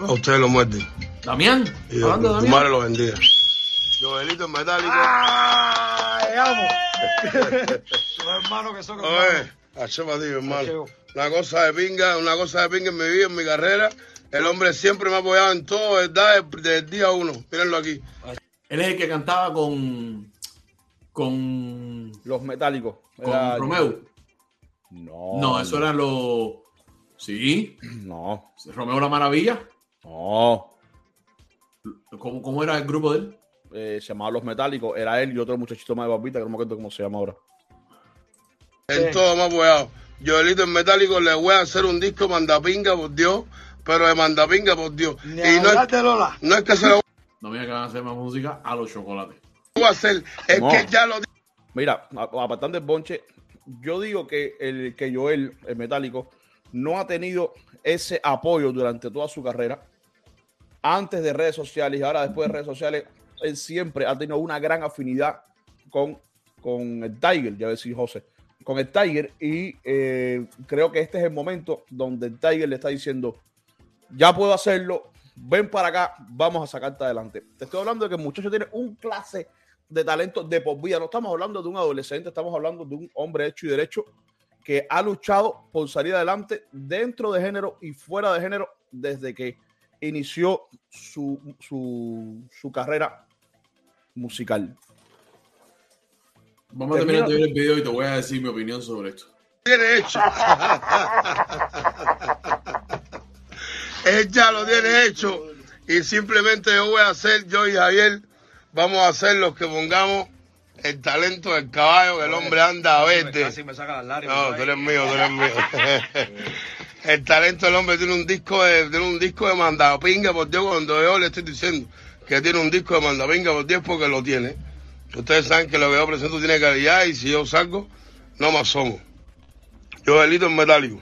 A ustedes lo muerden. Damián, Y hablando de tu Damián. madre lo bendiga. Joelito en metálico. Los hermanos que son Oye, para ti, hermano. Una cosa de pinga, una cosa de pinga en mi vida, en mi carrera. El hombre siempre me ha apoyado en todo, ¿verdad? Desde el día uno. Mírenlo aquí. Él es el que cantaba con. Con. Los metálicos. Con Era- Romeo. No. No, eso eran los. Sí. No. Romeo la Maravilla. No. ¿Cómo, cómo era el grupo de él? Eh, se llamaba Los Metálicos. Era él y otro muchachito más de barbita que no me acuerdo cómo se llama ahora. En todo me ha apoyado. Joelito en metálico le voy a hacer un disco mandapinga por Dios, pero de mandapinga por Dios. Ni y no es, Lola. no es que se lo No me van a hacer más música a los chocolates. voy a hacer, es No. que ya lo Mira, apartando el bonche, yo digo que el que Joel, el metálico, no ha tenido ese apoyo durante toda su carrera. Antes de redes sociales y ahora después de redes sociales, él siempre ha tenido una gran afinidad con, con el Tiger, ya decir José, con el Tiger. Y eh, creo que este es el momento donde el Tiger le está diciendo, ya puedo hacerlo, ven para acá, vamos a sacarte adelante. Te estoy hablando de que el muchacho tiene un clase de talento de por vida. No estamos hablando de un adolescente, estamos hablando de un hombre hecho y derecho que ha luchado por salir adelante dentro de género y fuera de género desde que inició su, su, su carrera musical. Vamos a terminar de ver el video y te voy a decir mi opinión sobre esto. tiene hecho. Él ya lo tiene hecho. Y simplemente yo voy a hacer, yo y Javier, vamos a hacer los que pongamos el talento del caballo, que el hombre anda a verde. Casi me saca las lágrimas. No, tú eres mío, tú eres mío. el talento del hombre tiene un disco de, tiene un disco de mandapinga, por Dios, cuando yo le estoy diciendo que tiene un disco de mandapinga, por Dios, porque lo tiene. Ustedes saben que lo que yo presento tiene calidad y si yo salgo, no más somos. Yo delito en metálico.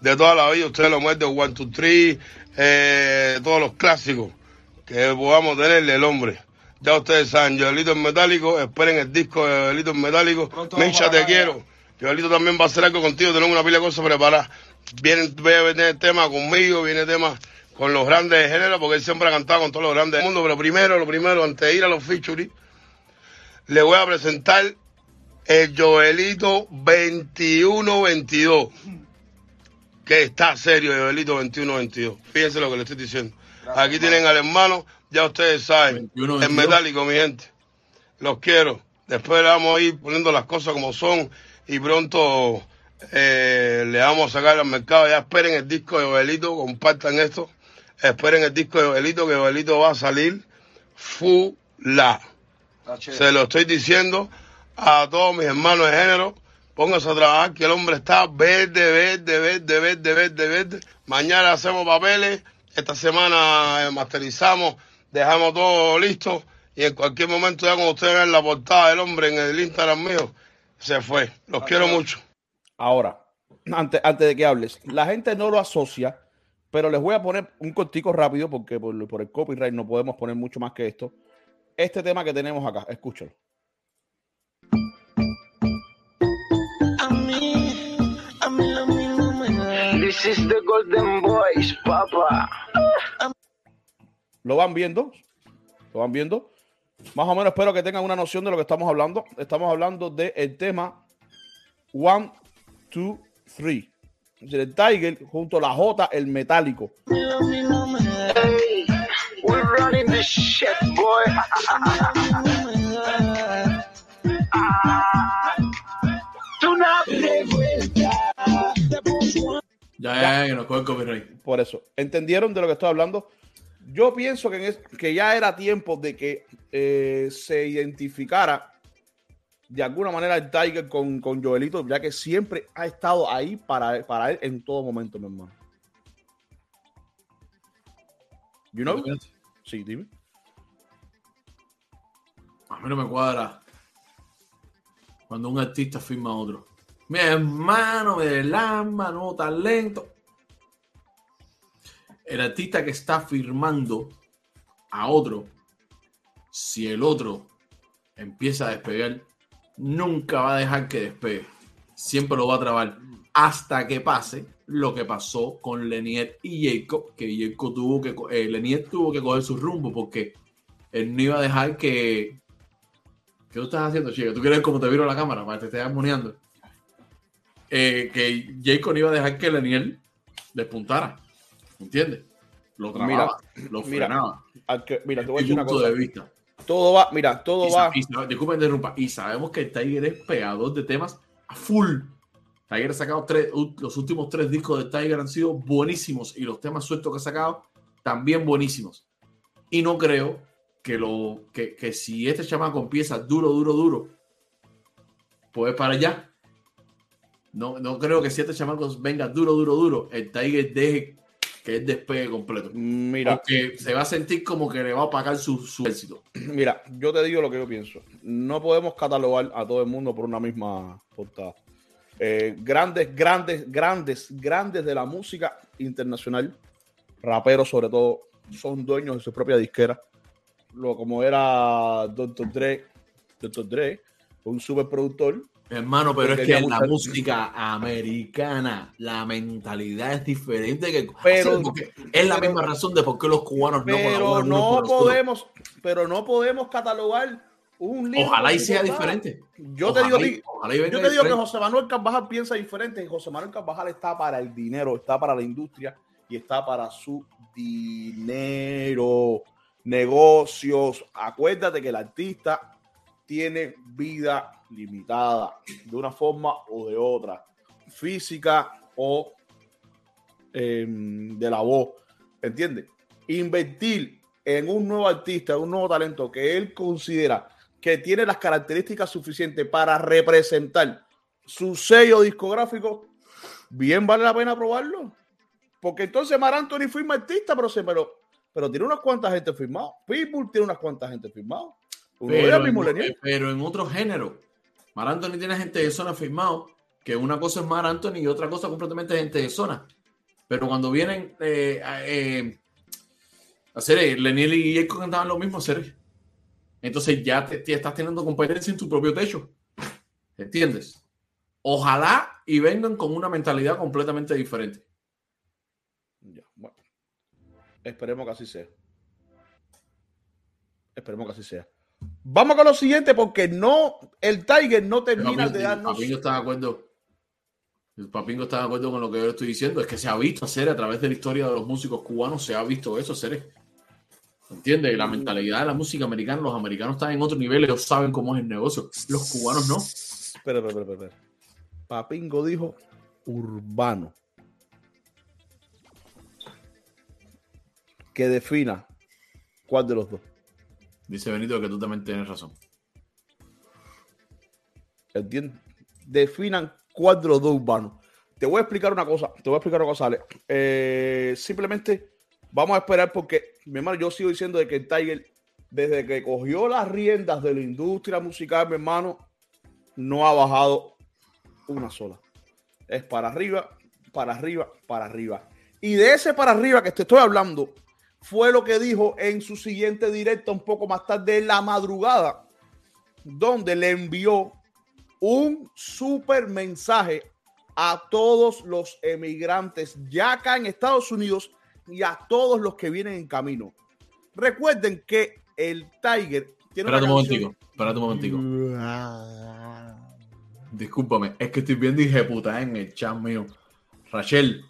De toda la vida, ustedes lo muerden, One, Two, Three, eh, todos los clásicos que podamos tenerle el hombre. Ya ustedes saben, Joelito en metálico, esperen el disco de Joelito en metálico. Vamos te quiero. Joelito también va a hacer algo contigo, tenemos una pila de cosas preparadas. Viene, viene el tema conmigo, viene el tema con los grandes de género, porque él siempre ha cantado con todos los grandes del mundo. Pero primero, lo primero, antes de ir a los featuring, le voy a presentar el Joelito 2122. Que está serio, Joelito 2122. Fíjense lo que le estoy diciendo. Aquí tienen al hermano, ya ustedes saben, 21, en metálico, mi gente. Los quiero. Después le vamos a ir poniendo las cosas como son y pronto eh, le vamos a sacar al mercado. Ya esperen el disco de Joelito, compartan esto. Esperen el disco de Joelito, que Joelito va a salir fula. Se lo estoy diciendo a todos mis hermanos de género. Pónganse a trabajar, que el hombre está verde, verde, verde, verde, verde, verde. Mañana hacemos papeles. Esta semana eh, masterizamos, dejamos todo listo. Y en cualquier momento, ya cuando ustedes vean la portada del hombre en el Instagram mío, se fue. Los quiero mucho. Ahora, antes, antes de que hables, la gente no lo asocia, pero les voy a poner un cortico rápido porque por, por el copyright no podemos poner mucho más que esto. Este tema que tenemos acá, escúchalo. A mí, a mí lo mismo me da. This is the Golden Boys, papá. ¿Lo van viendo? ¿Lo van viendo? Más o menos espero que tengan una noción de lo que estamos hablando. Estamos hablando del tema One, Two, Three. El Tiger junto a la J, el metálico. No. Ya, ya, el copyright. Por eso, ¿entendieron de lo que estoy hablando? Yo pienso que, en es- que ya era tiempo de que eh, se identificara de alguna manera el Tiger con, con Joelito, ya que siempre ha estado ahí para, para él en todo momento, mi hermano. You know? Sí, dime. A mí no me cuadra cuando un artista firma a otro. Mi hermano, del alma, nuevo talento. El artista que está firmando a otro, si el otro empieza a despegar, nunca va a dejar que despegue. Siempre lo va a trabar hasta que pase lo que pasó con Lenier y Jacob, que Jacob tuvo que, eh, Lenier tuvo que coger su rumbo porque él no iba a dejar que, ¿Qué tú estás haciendo, chica? ¿Tú quieres cómo te viro la cámara para que te estés armoniando? Eh, que Jacob no iba a dejar que Leniel despuntara. ¿Entiendes? Lo trababa, lo mira, frenaba. que- mira, te voy a decir una punto cosa. de vista. Todo va, mira, todo Y, va. y disculpa interrumpa. Y sabemos que el Tiger es pegador de temas a full. Tiger ha sacado tres, los últimos tres discos de Tiger han sido buenísimos y los temas sueltos que ha sacado también buenísimos. Y no creo que, lo, que, que si este chamaco empieza duro, duro, duro, pues para allá. No, no creo que si este chamaco venga duro, duro, duro, el Tiger deje que él despegue completo. Mira, Porque se va a sentir como que le va a pagar su, su éxito. mira, yo te digo lo que yo pienso. No podemos catalogar a todo el mundo por una misma portada. Eh, grandes, grandes, grandes, grandes de la música internacional, raperos sobre todo, son dueños de su propia disquera. Lo como era Dr. Dre, Dr. Dre, un superproductor. Hermano, pero es que en la música americana la mentalidad es diferente que Pero- es la pero- misma razón de por qué los cubanos no colaboran no podemos, pero no podemos catalogar Un libro Ojalá y sea diferente. Yo te digo, ojalá y yo te digo que. José Manuel Carvajal piensa diferente. José Manuel Carvajal está para el dinero, está para la industria y está para su dinero, negocios. Acuérdate que el artista tiene vida limitada de una forma o de otra, física o em, de la voz. ¿Entiendes? Invertir en un nuevo artista, un nuevo talento que él considera que tiene las características suficientes para representar su sello discográfico, bien vale la pena probarlo. Porque entonces Mar Anthony firma artista, pero, se, pero, pero tiene unas cuantas gente firmado. Pitbull tiene unas cuantas gente firmado. Pero, en, pero en otro género. Mar Anthony tiene gente de zona firmado, que una cosa es Mar Anthony y otra cosa completamente gente de zona. Pero cuando vienen eh, a, hacer, eh, Leniel y Jacob cantaban lo mismo, hacer. Entonces ya te, te estás teniendo competencia en tu propio techo. ¿Entiendes? Ojalá y vengan con una mentalidad completamente diferente. Ya, bueno. Esperemos que así sea. Esperemos que así sea. Vamos con lo siguiente, porque no, el Tiger no termina Papingo, de darnos. Papingo está de acuerdo. El Papingo está de acuerdo con lo que yo estoy diciendo. Es que se ha visto hacer a través de la historia de los músicos cubanos, se ha visto eso hacer. ¿Entiendes? La mentalidad de la música americana, los americanos están en otro nivel, ellos saben cómo es el negocio. Los cubanos no. Espera, espera, espera, espera. Papingo dijo urbano. Que defina cuál de los dos. Dice Benito que tú también tienes razón. Definan cuál de urbanos. Te voy a explicar una cosa. Te voy a explicar una cosa, Ale. Eh, simplemente vamos a esperar porque, mi hermano, yo sigo diciendo de que el Tiger, desde que cogió las riendas de la industria musical, mi hermano, no ha bajado una sola. Es para arriba, para arriba, para arriba. Y de ese para arriba que te estoy hablando, fue lo que dijo en su siguiente directo un poco más tarde en la madrugada, donde le envió un super mensaje a todos los emigrantes ya acá en Estados Unidos y a todos los que vienen en camino. Recuerden que el Tiger tiene Espérate un momentico, espérate un momentico. Discúlpame, es que estoy viendo dije puta en el chat mío. Rachel,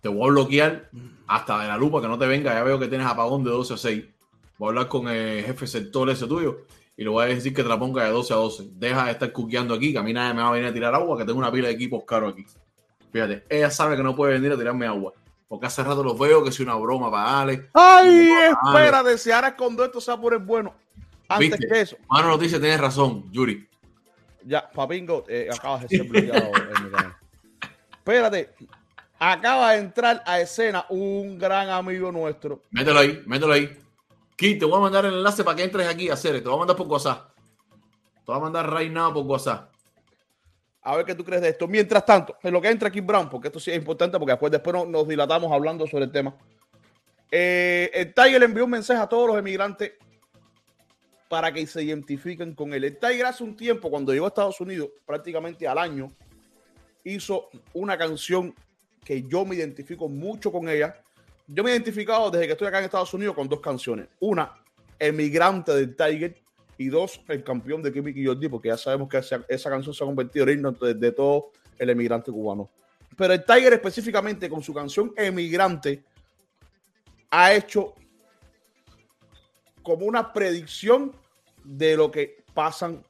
te voy a bloquear hasta de la lupa que no te venga. Ya veo que tienes apagón de 12 a 6. Voy a hablar con el jefe sector ese tuyo y le voy a decir que te la ponga de 12 a 12. Deja de estar cuqueando aquí, que a mí nadie me va a venir a tirar agua, que tengo una pila de equipos caros aquí. Fíjate, ella sabe que no puede venir a tirarme agua. Porque hace rato los veo que es una broma para Ale. Ay, espérate, si ahora cuando esto se va a poner bueno. Antes ¿Viste? que eso, Mano dice, tienes razón, Yuri. ya, Papingo, eh, acabas de ser bloqueado en mi canal. Espérate, acaba de entrar a escena un gran amigo nuestro. Mételo ahí, mételo ahí. Kit, te voy a mandar el enlace para que entres aquí a hacer. Te lo voy a mandar por WhatsApp. Te voy a mandar right now por WhatsApp. A ver qué tú crees de esto. Mientras tanto, en lo que entra aquí Brown, porque esto sí es importante, porque después, después nos, nos dilatamos hablando sobre el tema. Eh, el Tiger le envió un mensaje a todos los emigrantes para que se identifiquen con él. El Tiger hace un tiempo, cuando llegó a Estados Unidos, prácticamente al año, hizo una canción que yo me identifico mucho con ella. Yo me he identificado desde que estoy acá en Estados Unidos con dos canciones. Una, Emigrante del Tiger, y dos, El campeón de Kimmy y Jordi, porque ya sabemos que esa, esa canción se ha convertido en himno de, de todo el emigrante cubano. Pero el Tiger específicamente con su canción Emigrante ha hecho como una predicción de lo que pasan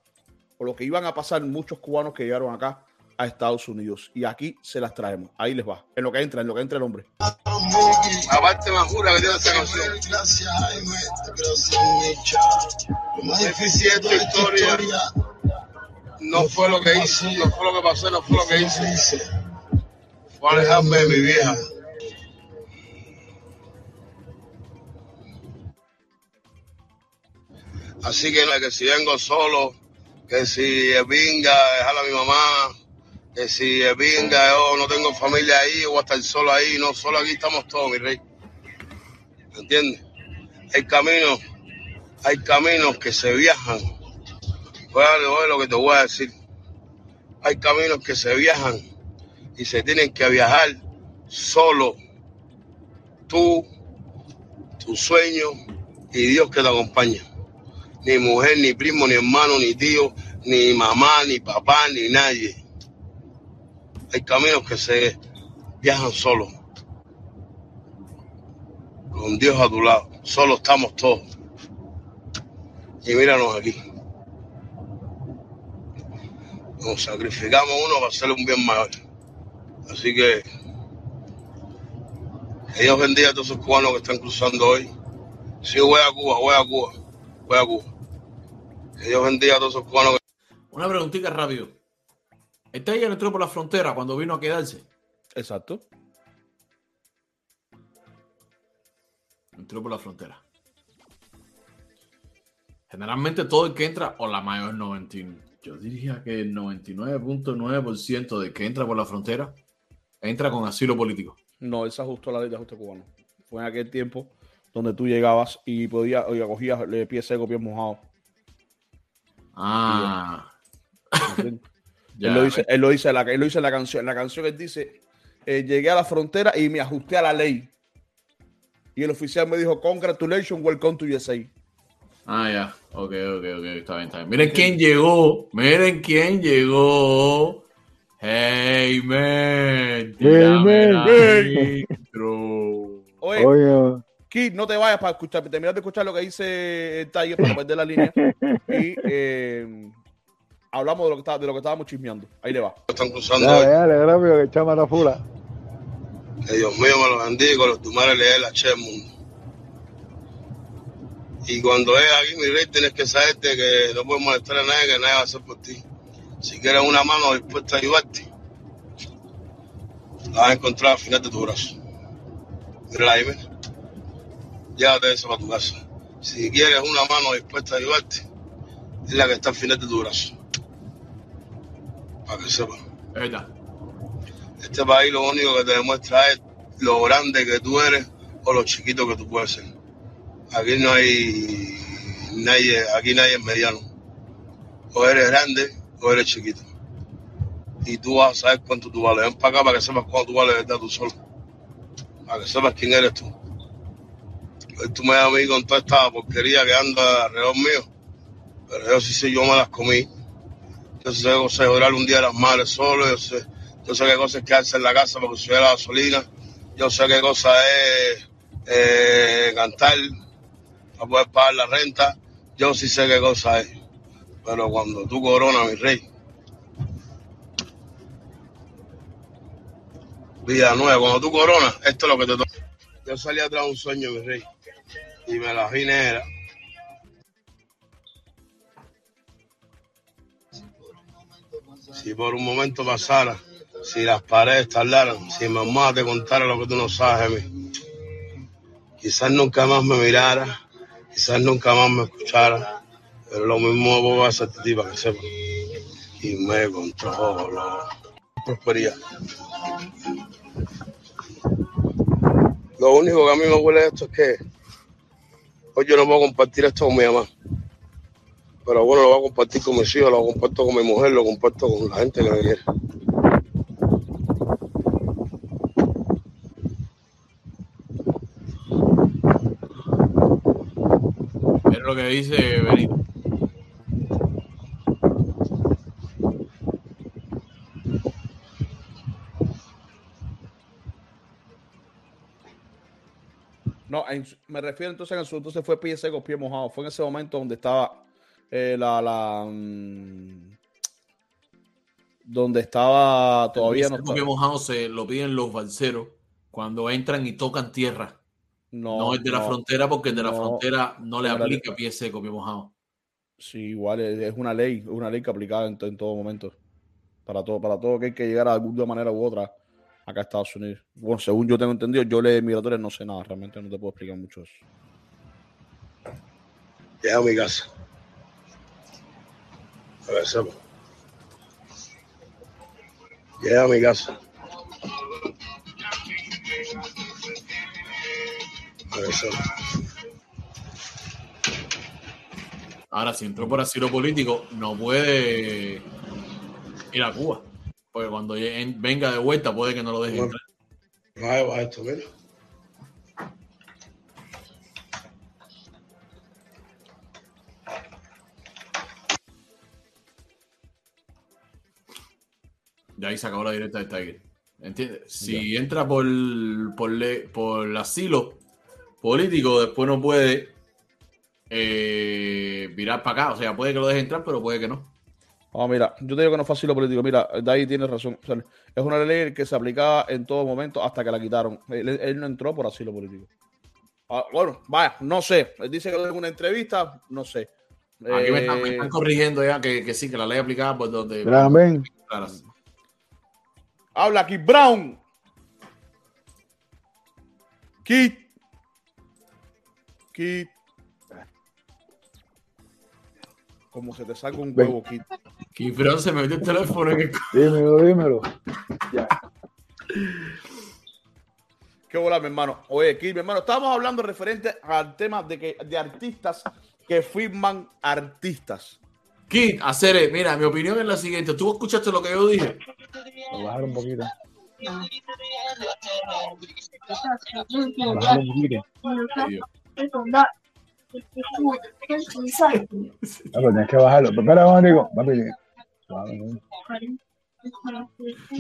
o lo que iban a pasar muchos cubanos que llegaron acá a Estados Unidos. Y aquí se las traemos. Ahí les va. En lo que entra, en lo que entra el hombre. La parte más dura que tiene esta canción. Lo más difícil de esta historia no fue lo que hice, no fue lo que pasó, no fue lo que hice. Fue alejarme de mi vieja. Así que, que si vengo solo, que si es vinga, dejar a mi mamá, que si es vinga, yo no tengo familia ahí, o voy a estar solo ahí, no, solo aquí estamos todos, mi rey. ¿Entiendes? Hay caminos, hay caminos que se viajan. Oye, oye lo que te voy a decir. Hay caminos que se viajan y se tienen que viajar solo. Tú, tu sueño y Dios que te acompaña. ni mujer, ni primo, ni hermano, ni tío, ni mamá, ni papá, ni nadie. Hay caminos que se viajan solos. Con Dios a tu lado. Solo estamos todos. Y míranos aquí. Nos sacrificamos uno para hacerle un bien mayor. Así que que Dios bendiga a todos esos cubanos que están cruzando hoy. Sí, voy a Cuba, voy a Cuba, voy a Cuba. Que Dios bendiga a todos esos cubanos que Una preguntita rápido. Este ayer entró por la frontera cuando vino a quedarse. Exacto. Entró por la frontera. Generalmente todo el que entra, o la mayor 99, yo diría que el 99.9% de que entra por la frontera entra con asilo político. No, él se ajustó a la ley de ajuste cubano. Fue en aquel tiempo donde tú llegabas y podías, oiga, cogías pie seco, pie mojado. Ah. Ya, él, lo dice, él, lo dice en la, él lo dice en la canción. En la canción él dice, eh, llegué a la frontera y me ajusté a la ley. Y el oficial me dijo, congratulations, welcome to USA. Ah, ya. Ok, ok, ok. Está bien, está bien. Miren quién llegó. Miren quién llegó. Hey, man. Hey, man. Hey. Oye, Oye, Kid, no te vayas para escuchar, terminar de escuchar lo que dice el Tiger para perder la línea. y eh, hablamos de lo, que está, de lo que estábamos chismeando. Ahí le va. están cruzando dale, dale, rápido, que chama la fula. Que Dios mío me lo bendiga los tumares le la che mundo. Y cuando es aquí, mi rey, tienes que saberte que no puedes molestar a nadie, que nadie va a hacer por ti. Si quieres una mano dispuesta a ayudarte, la vas a encontrar al final de tu brazo. Mira ahí, mira. Llévate eso para tu casa. Si quieres una mano dispuesta a ayudarte, es la que está al final de tu brazo. Para que sepas. Verdad. Este país lo único que te demuestra es lo grande que tú eres o lo chiquito que tú puedes ser. Aquí no hay nadie, aquí nadie es mediano. O eres grande o eres chiquito. Y tú vas a saber cuánto tú vales. Ven para acá para que sepas cuánto tú vales de verdad tú solo. Para que sepas quién eres tú. Hoy tú me das a mí con toda esta porquería que anda alrededor mío. Pero yo sí sé, yo me las comí. Yo sé orar un día a las madres solo. Yo sé, yo sé qué cosa es quedarse en la casa porque subir la gasolina. Yo sé qué cosa es eh, cantar para poder pagar la renta. Yo sí sé qué cosa es. Pero cuando tú coronas, mi rey, vida nueva, cuando tú coronas, esto es lo que te toca. Yo salí atrás de un sueño, mi rey, y me la vi negra. Si por un momento pasara, si las paredes tardaran, si mamá te contara lo que tú no sabes de mí, quizás nunca más me mirara, quizás nunca más me escuchara, pero lo mismo voy a hacer ti para que sepas. Y me controlo. Prosperidad. Lo único que a mí me huele esto es que hoy yo no puedo compartir esto con mi mamá. Pero bueno, lo voy a compartir con mis hijos, lo comparto con mi mujer, lo comparto con la gente que me quiere. Es lo que dice Benito. No, en me refiero entonces en su entonces fue pie seco, pie mojado. Fue en ese momento donde estaba eh, la, la mm, donde estaba todavía no estaba- mojado se lo piden los balseros cuando entran y tocan tierra. no, No, el de la frontera, porque el de la no, frontera no le aplica pie seco, pie mojado. Sí, igual es, es una ley, es una ley que aplicada en, to- en todo momento. Para todo, para todo que hay que llegar de alguna manera u otra acá a Estados Unidos. Bueno, según yo tengo entendido, yo de migratorias no sé nada, realmente no te puedo explicar mucho eso. A mi casa. A ver, sepa. Llega a mi casa. A ver, sepa. Ahora, si entró por asilo político, no puede ir a Cuba. Porque cuando venga de vuelta, puede que no lo dejen entrar. Va esto, mira. Ya ahí se acabó la directa de Tiger. ¿Entiendes? Si entra por, por, le- por asilo político, después no puede eh, virar para acá. O sea, puede que lo deje entrar, pero puede que no. Ah, mira, yo te digo que no es fácil lo político. Mira, de ahí tienes razón. O sea, es una ley que se aplicaba en todo momento hasta que la quitaron. Él, él no entró por asilo político. Ah, bueno, vaya, no sé. Él dice que en una entrevista, no sé. Aquí me, están, me Eh, están corrigiendo ya que, que sí, que la ley aplicada por donde. Gran Ben. Habla aquí, Brown. Kit. Kit. Como se te saca un huevo, Kit. Kifrón se me metió el teléfono en el. Dímelo, dímelo. Qué bola, mi hermano. Oye, Kit, mi hermano, estábamos hablando referente al tema de, que, de artistas que firman artistas. Kit, hacer, mira, mi opinión es la siguiente. ¿Tú escuchaste lo que yo dije? Lo bajaron un poquito. Lo bajaron un poquito. Ah, pues tienes que bajarlo. Pero espera, momentico. Papi, ¿no?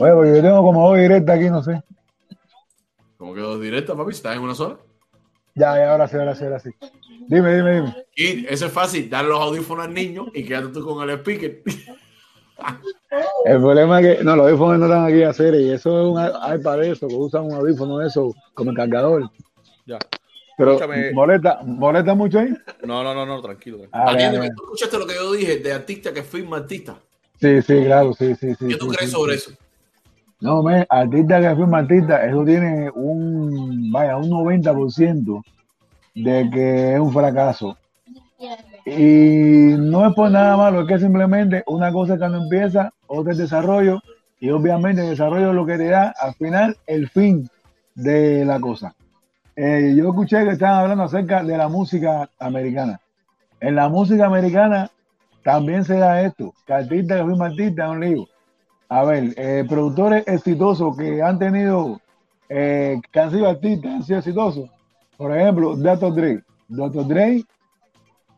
Oye, porque yo tengo como dos directas aquí, no sé. Como que dos directas, papi, estás en una sola. Ya, ya, ahora sí, ahora sí, ahora sí. Dime, dime, dime. Kit, eso es fácil. Dar los audífonos al niño y quédate tú con el speaker. El problema es que, no, los audífonos no están aquí a hacer y eso es un iPad de eso, que usan un audífono de eso como cargador. Ya. Pero Escúchame. molesta, molesta mucho ahí. No, no, no, no, tranquilo. tranquilo. Ah. ¿tú escuchaste lo que yo dije de artista que firma artista? Sí, sí, claro, sí, sí, sí. ¿Qué tú sí, crees sí, sobre sí. eso? No, me, artista que firma artista, eso tiene un, vaya, un 90% de que es un fracaso. Y no es por nada malo, es que simplemente una cosa cuando empieza, otra es desarrollo, y obviamente el desarrollo es lo que te da al final el fin de la cosa. Eh, yo escuché que estaban hablando acerca de la música americana. En la música americana también se da esto, que artista que firma artista es un lío. A ver, eh, productores exitosos que han tenido, eh, que han sido artistas, han sido exitosos. Por ejemplo, Dr. Dre. Dr. Dre,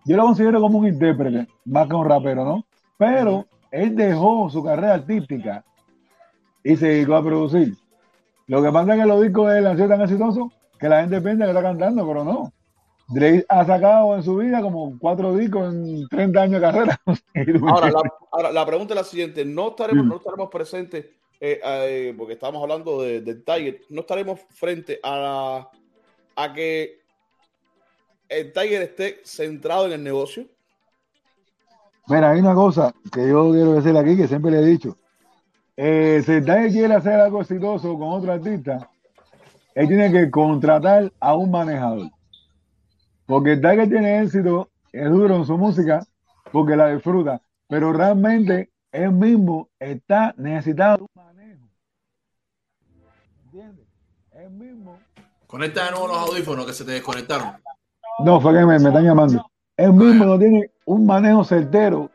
yo lo considero como un intérprete, más que un rapero, ¿no? Pero él dejó su carrera artística y se dedicó a producir. Lo que pasa es que los discos de él han sido tan exitosos que la gente piensa que está cantando, pero no. Dre ha sacado en su vida como cuatro discos en 30 años de carrera. Ahora la, ahora, la pregunta es la siguiente: no estaremos, Mm. no estaremos presentes, eh, eh, porque estábamos hablando de- del Tiger, no estaremos frente a, a que el Tiger esté centrado en el negocio. Mira, hay una cosa que yo quiero decir aquí que siempre le he dicho. Eh, si el Tiger quiere hacer algo exitoso con otro artista, él tiene que contratar a un manejador. Porque el Tiger tiene éxito, es duro en su música, porque la disfruta, pero realmente él mismo está necesitado de un manejo. ¿Entiendes? Él mismo. Conecta de nuevo los audífonos que se te desconectaron. No, fue que me, me están llamando. Él mismo no tiene un manejo certero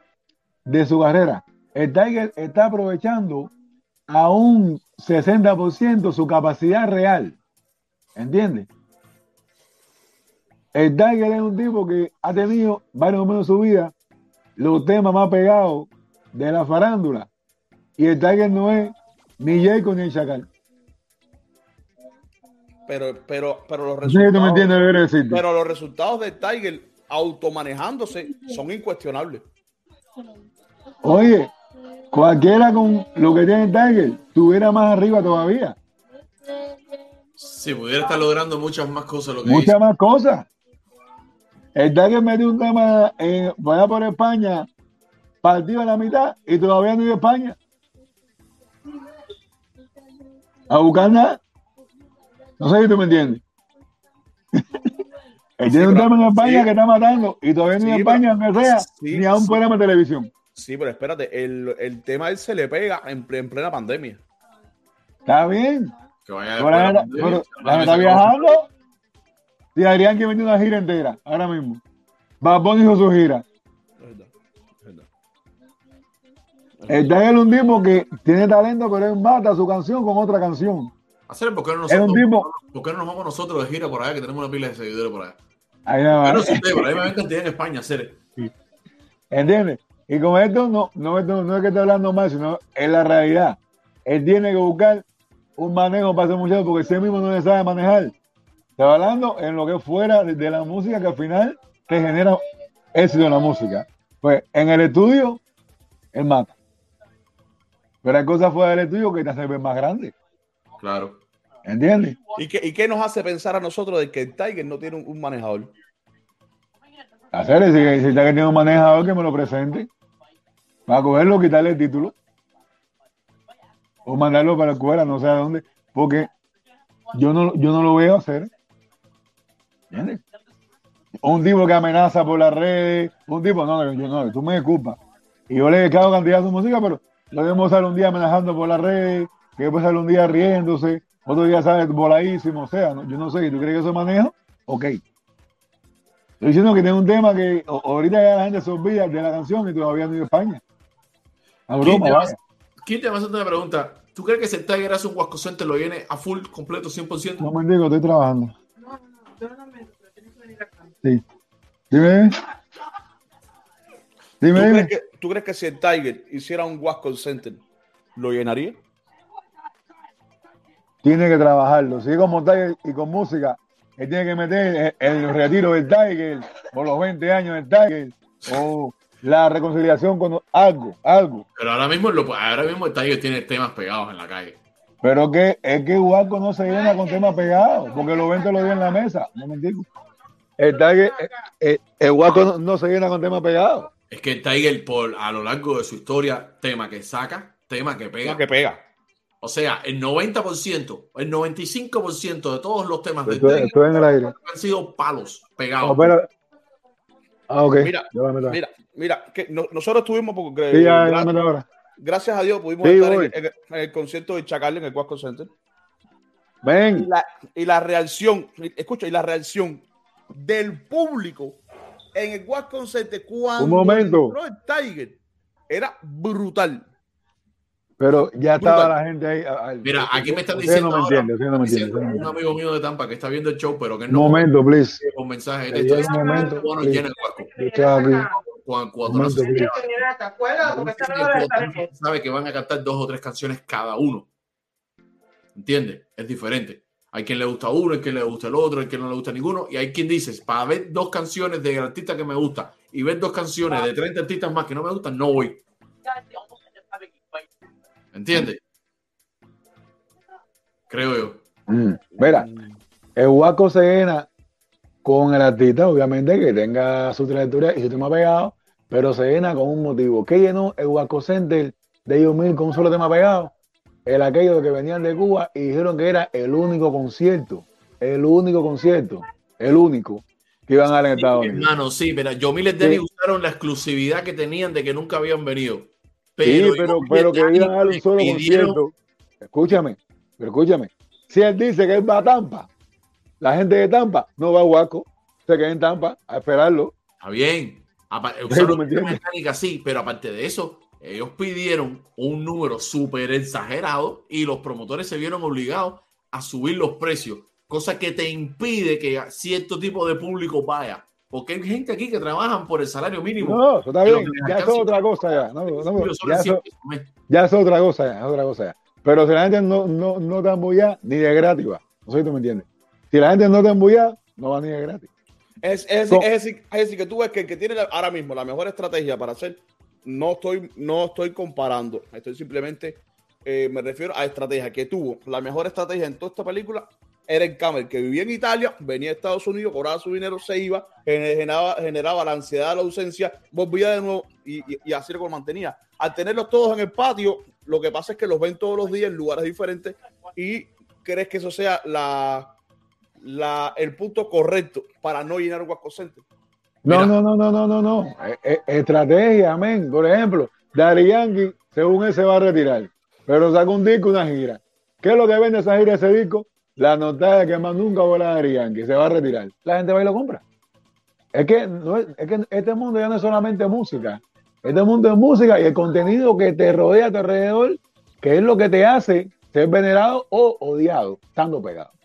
de su carrera. El Tiger está aprovechando a un 60% su capacidad real. ¿Entiendes? El Tiger es un tipo que ha tenido varios momentos de su vida los temas más pegados de la farándula. Y el Tiger no es ni Jacob ni el Chacal. Pero, pero, pero los si me resultados, entiendes quiero decirte. pero los resultados de Tiger automanejándose son incuestionables. Oye, cualquiera con lo que tiene el Tiger estuviera más arriba todavía. Sí, pudiera estar logrando muchas más cosas de lo que Muchas hizo. más cosas. El Tiger metió un tema eh, vaya por España, partido a la mitad y todavía no iba a España. A buscar nada. No sé si tú me entiendes. Él tiene un tema en España sí. que está matando y todavía no Sí, iba a España, aunque sea, sí, ni a un sí. programa de televisión. Sí, pero espérate, el, el tema a él se le pega en, ple- en plena pandemia. Está bien. Que vaya Pero la pandemia. La pandemia está viajando. Y Adrián que metió una gira entera, ahora mismo. Bad Bunny hizo su gira. Es es. El Tiger es un tipo que tiene talento, pero él mata su canción con otra canción. Hacer, ¿por qué no Es un nosotros, tipo. ¿por qué no nos vamos nosotros de gira por allá que tenemos una pila de seguidores por allá? Ahí Yo no pero ahí me ven cantidad en España, hacer. ¿Entiendes? Y con esto no, no es que esté hablando mal, sino es la realidad. él tiene que buscar un manejo para ese muchacho porque ese mismo no le sabe manejar. Estaba hablando en lo que es fuera de, la música que al final te genera éxito en la música. Pues en el estudio, él mata. Pero hay cosas fuera del estudio que te hacen ver más grande. Claro. ¿Entiendes? ¿Y qué, ¿Y qué nos hace pensar a nosotros de que el Tiger no tiene un, un manejador? Hacer si, si está que tiene un manejador que me lo presente. Para cogerlo, quitarle el título. O mandarlo para la escuela, no sé a dónde. Porque yo no, yo no lo veo hacer. ¿Entiendes? Un tipo que amenaza por las redes. Un tipo, no, yo no, tú me disculpas. Y yo le he dedicado cantidad a su música, pero lo debemos salir un día amenazando por las redes, que después sale un día riéndose, otro día sale voladísimo, o sea, no- yo no sé, ¿y ¿tú crees que eso maneja? Ok. Estoy diciendo que tiene un tema que ahorita ya la gente se olvida de la canción y todavía no ido a España. A ¿Quién te, va, vaya. quién te va a hacer una pregunta? ¿Tú crees que el Tiger hace un Huasco Center lo viene a full, completo, 100%? No me digo, estoy trabajando. Sí. Dime. ¿Tú Dime, crees, dime. que, tú crees que si el Tiger hiciera un Wasco Center, lo llenaría? Tiene que trabajarlo. Si es como Tiger y con música, él tiene que meter el, el retiro del Tiger, o los 20 años del Tiger, o la reconciliación con algo, algo. Pero ahora mismo, lo- ahora mismo el Tiger tiene temas pegados en la calle. Pero que es que Huaco no se llena con temas pegados, porque los 20 lo dio en la mesa. Un momentico. El Tiger, eh, eh, el Huaco no, no se llena con temas pegados. Es que el Tiger, por, a lo largo de su historia, tema que saca, tema que pega. Tema que pega. O sea, el 90%, el 95% de todos los temas del Estoy, Tiger estoy en el aire. han sido palos No, pegados. Ah, ok. Mira. Mira, mira, que no- nosotros tuvimos porque Sí, ya, me ahora. Gracias a Dios pudimos Sí, estar en, voy. en- en el concierto de Chacal en el Wasco Center. Y Ven, la, y la reacción, escucha, y la reacción del público en el Wasco Center cuando Un momento. entró el Tiger era brutal. pero ya estaba Brutal. la gente ahí. ah, ah, Mira, aquí me están diciendo, no me ahora, entiende, no me entiende, diciendo usted no me un amigo mío de Tampa que está viendo el show, pero que Un no momento, please. con mensajes Ahí de hay esto. un momento, Bueno, please. llena el Huasco. Cuando, cuando no se sabe que van a cantar dos o tres canciones cada uno. ¿Entiendes? Es diferente. Hay quien le gusta uno, hay quien le gusta el otro, hay quien no le gusta ninguno. Y hay quien dice, para ver dos canciones del artista que me gusta y ver dos canciones de 30 artistas más que no me gustan, no voy. ¿Entiendes? Creo yo. Mm, Mira, el Huaco se llena con el artista, obviamente, que tenga su trayectoria y su tema pegado, pero se llena con un motivo. ¿Qué llenó el Huaco Center de ellos mil con un solo tema pegado? El aquello de que venían de Cuba y dijeron que era el único concierto, el único concierto, el único que iban a dar en Estados Unidos. Hermano, sí, mira, Yomil y Sí. Denny usaron la exclusividad que tenían de que nunca habían venido. Sí, pero, pero y que iban a dar un solo pidieron- concierto. Escúchame, pero escúchame. Si él dice que él va a Tampa, la gente de Tampa no va a Huaco, se queda en Tampa a esperarlo. Está bien. Usaron mecánica, sí, pero aparte de eso, ellos pidieron un número súper exagerado y los promotores se vieron obligados a subir los precios, cosa que te impide que cierto tipo de público vaya. Porque hay gente aquí que trabajan por el salario mínimo. No, eso está bien. Ya es otra cosa ya. No, no, ya, las eso, 100 pesos al mes. ya es otra cosa ya, es otra cosa ya. Pero si la gente no, no, no te embulla, ni de gratis va. No sé si tú me entiendes. Si la gente no te embulla, no va ni de gratis. Es, es, decir, es, decir, es decir, que tú ves que el que tiene ahora mismo la mejor estrategia para hacer, no estoy, no estoy comparando, estoy simplemente, eh, me refiero a estrategia que tuvo. La mejor estrategia en toda esta película era el Camel, que vivía en Italia, venía a Estados Unidos, cobraba su dinero, se iba, generaba, generaba la ansiedad la ausencia, volvía de nuevo y, y- y así lo mantenía. Al tenerlos todos en el patio, lo que pasa es que los ven todos los días en lugares diferentes y crees que eso sea la, la, el punto correcto para no llenar un Wasco Center. No, no, no, no, no, no, no. Eh, eh, estrategia, amén. Por ejemplo, Yankee, según él se va a retirar, pero saca un disco, una gira. ¿Qué es lo que vende esa gira, ese disco? La nota de que más nunca vuela Yankee, se va a retirar. La gente va y lo compra. Es que, no es, es que este mundo ya no es solamente música. Este mundo es música y el contenido que te rodea a tu alrededor, que es lo que te hace ser venerado o odiado, estando pegado.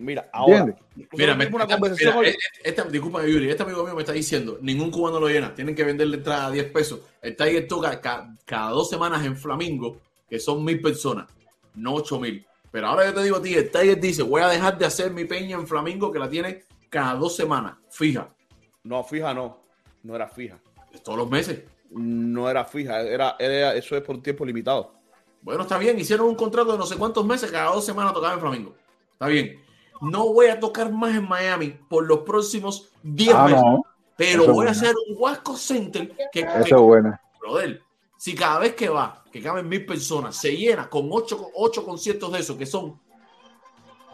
Mira, ahora. Mira, me- una esta- conversación mira, eh, eh, esta- disculpa, Yuri, este amigo mío me está diciendo, ningún cubano lo llena, tienen que venderle entrada a 10 pesos. El Tiger toca ca- cada dos semanas en Flamingo, que son mil personas. no 8 mil. Pero ahora yo te digo a ti, el Tiger dice, voy a dejar de hacer mi peña en Flamingo que la tiene cada dos semanas, fija, No, fija no. No era fija. todos los meses. No era fija. Era, era, eso es por un tiempo limitado. Bueno, está bien, hicieron un contrato de no sé cuántos meses, cada dos semanas tocaba en Flamingo. Está bien. No voy a tocar más en Miami por los próximos 10 Ah, meses. no. Pero Eso es voy a hacer un Huasco Center que, Eso que- es bueno. brother, si cada vez que va, que caben mil personas, se llena con ocho, ocho conciertos de esos, que son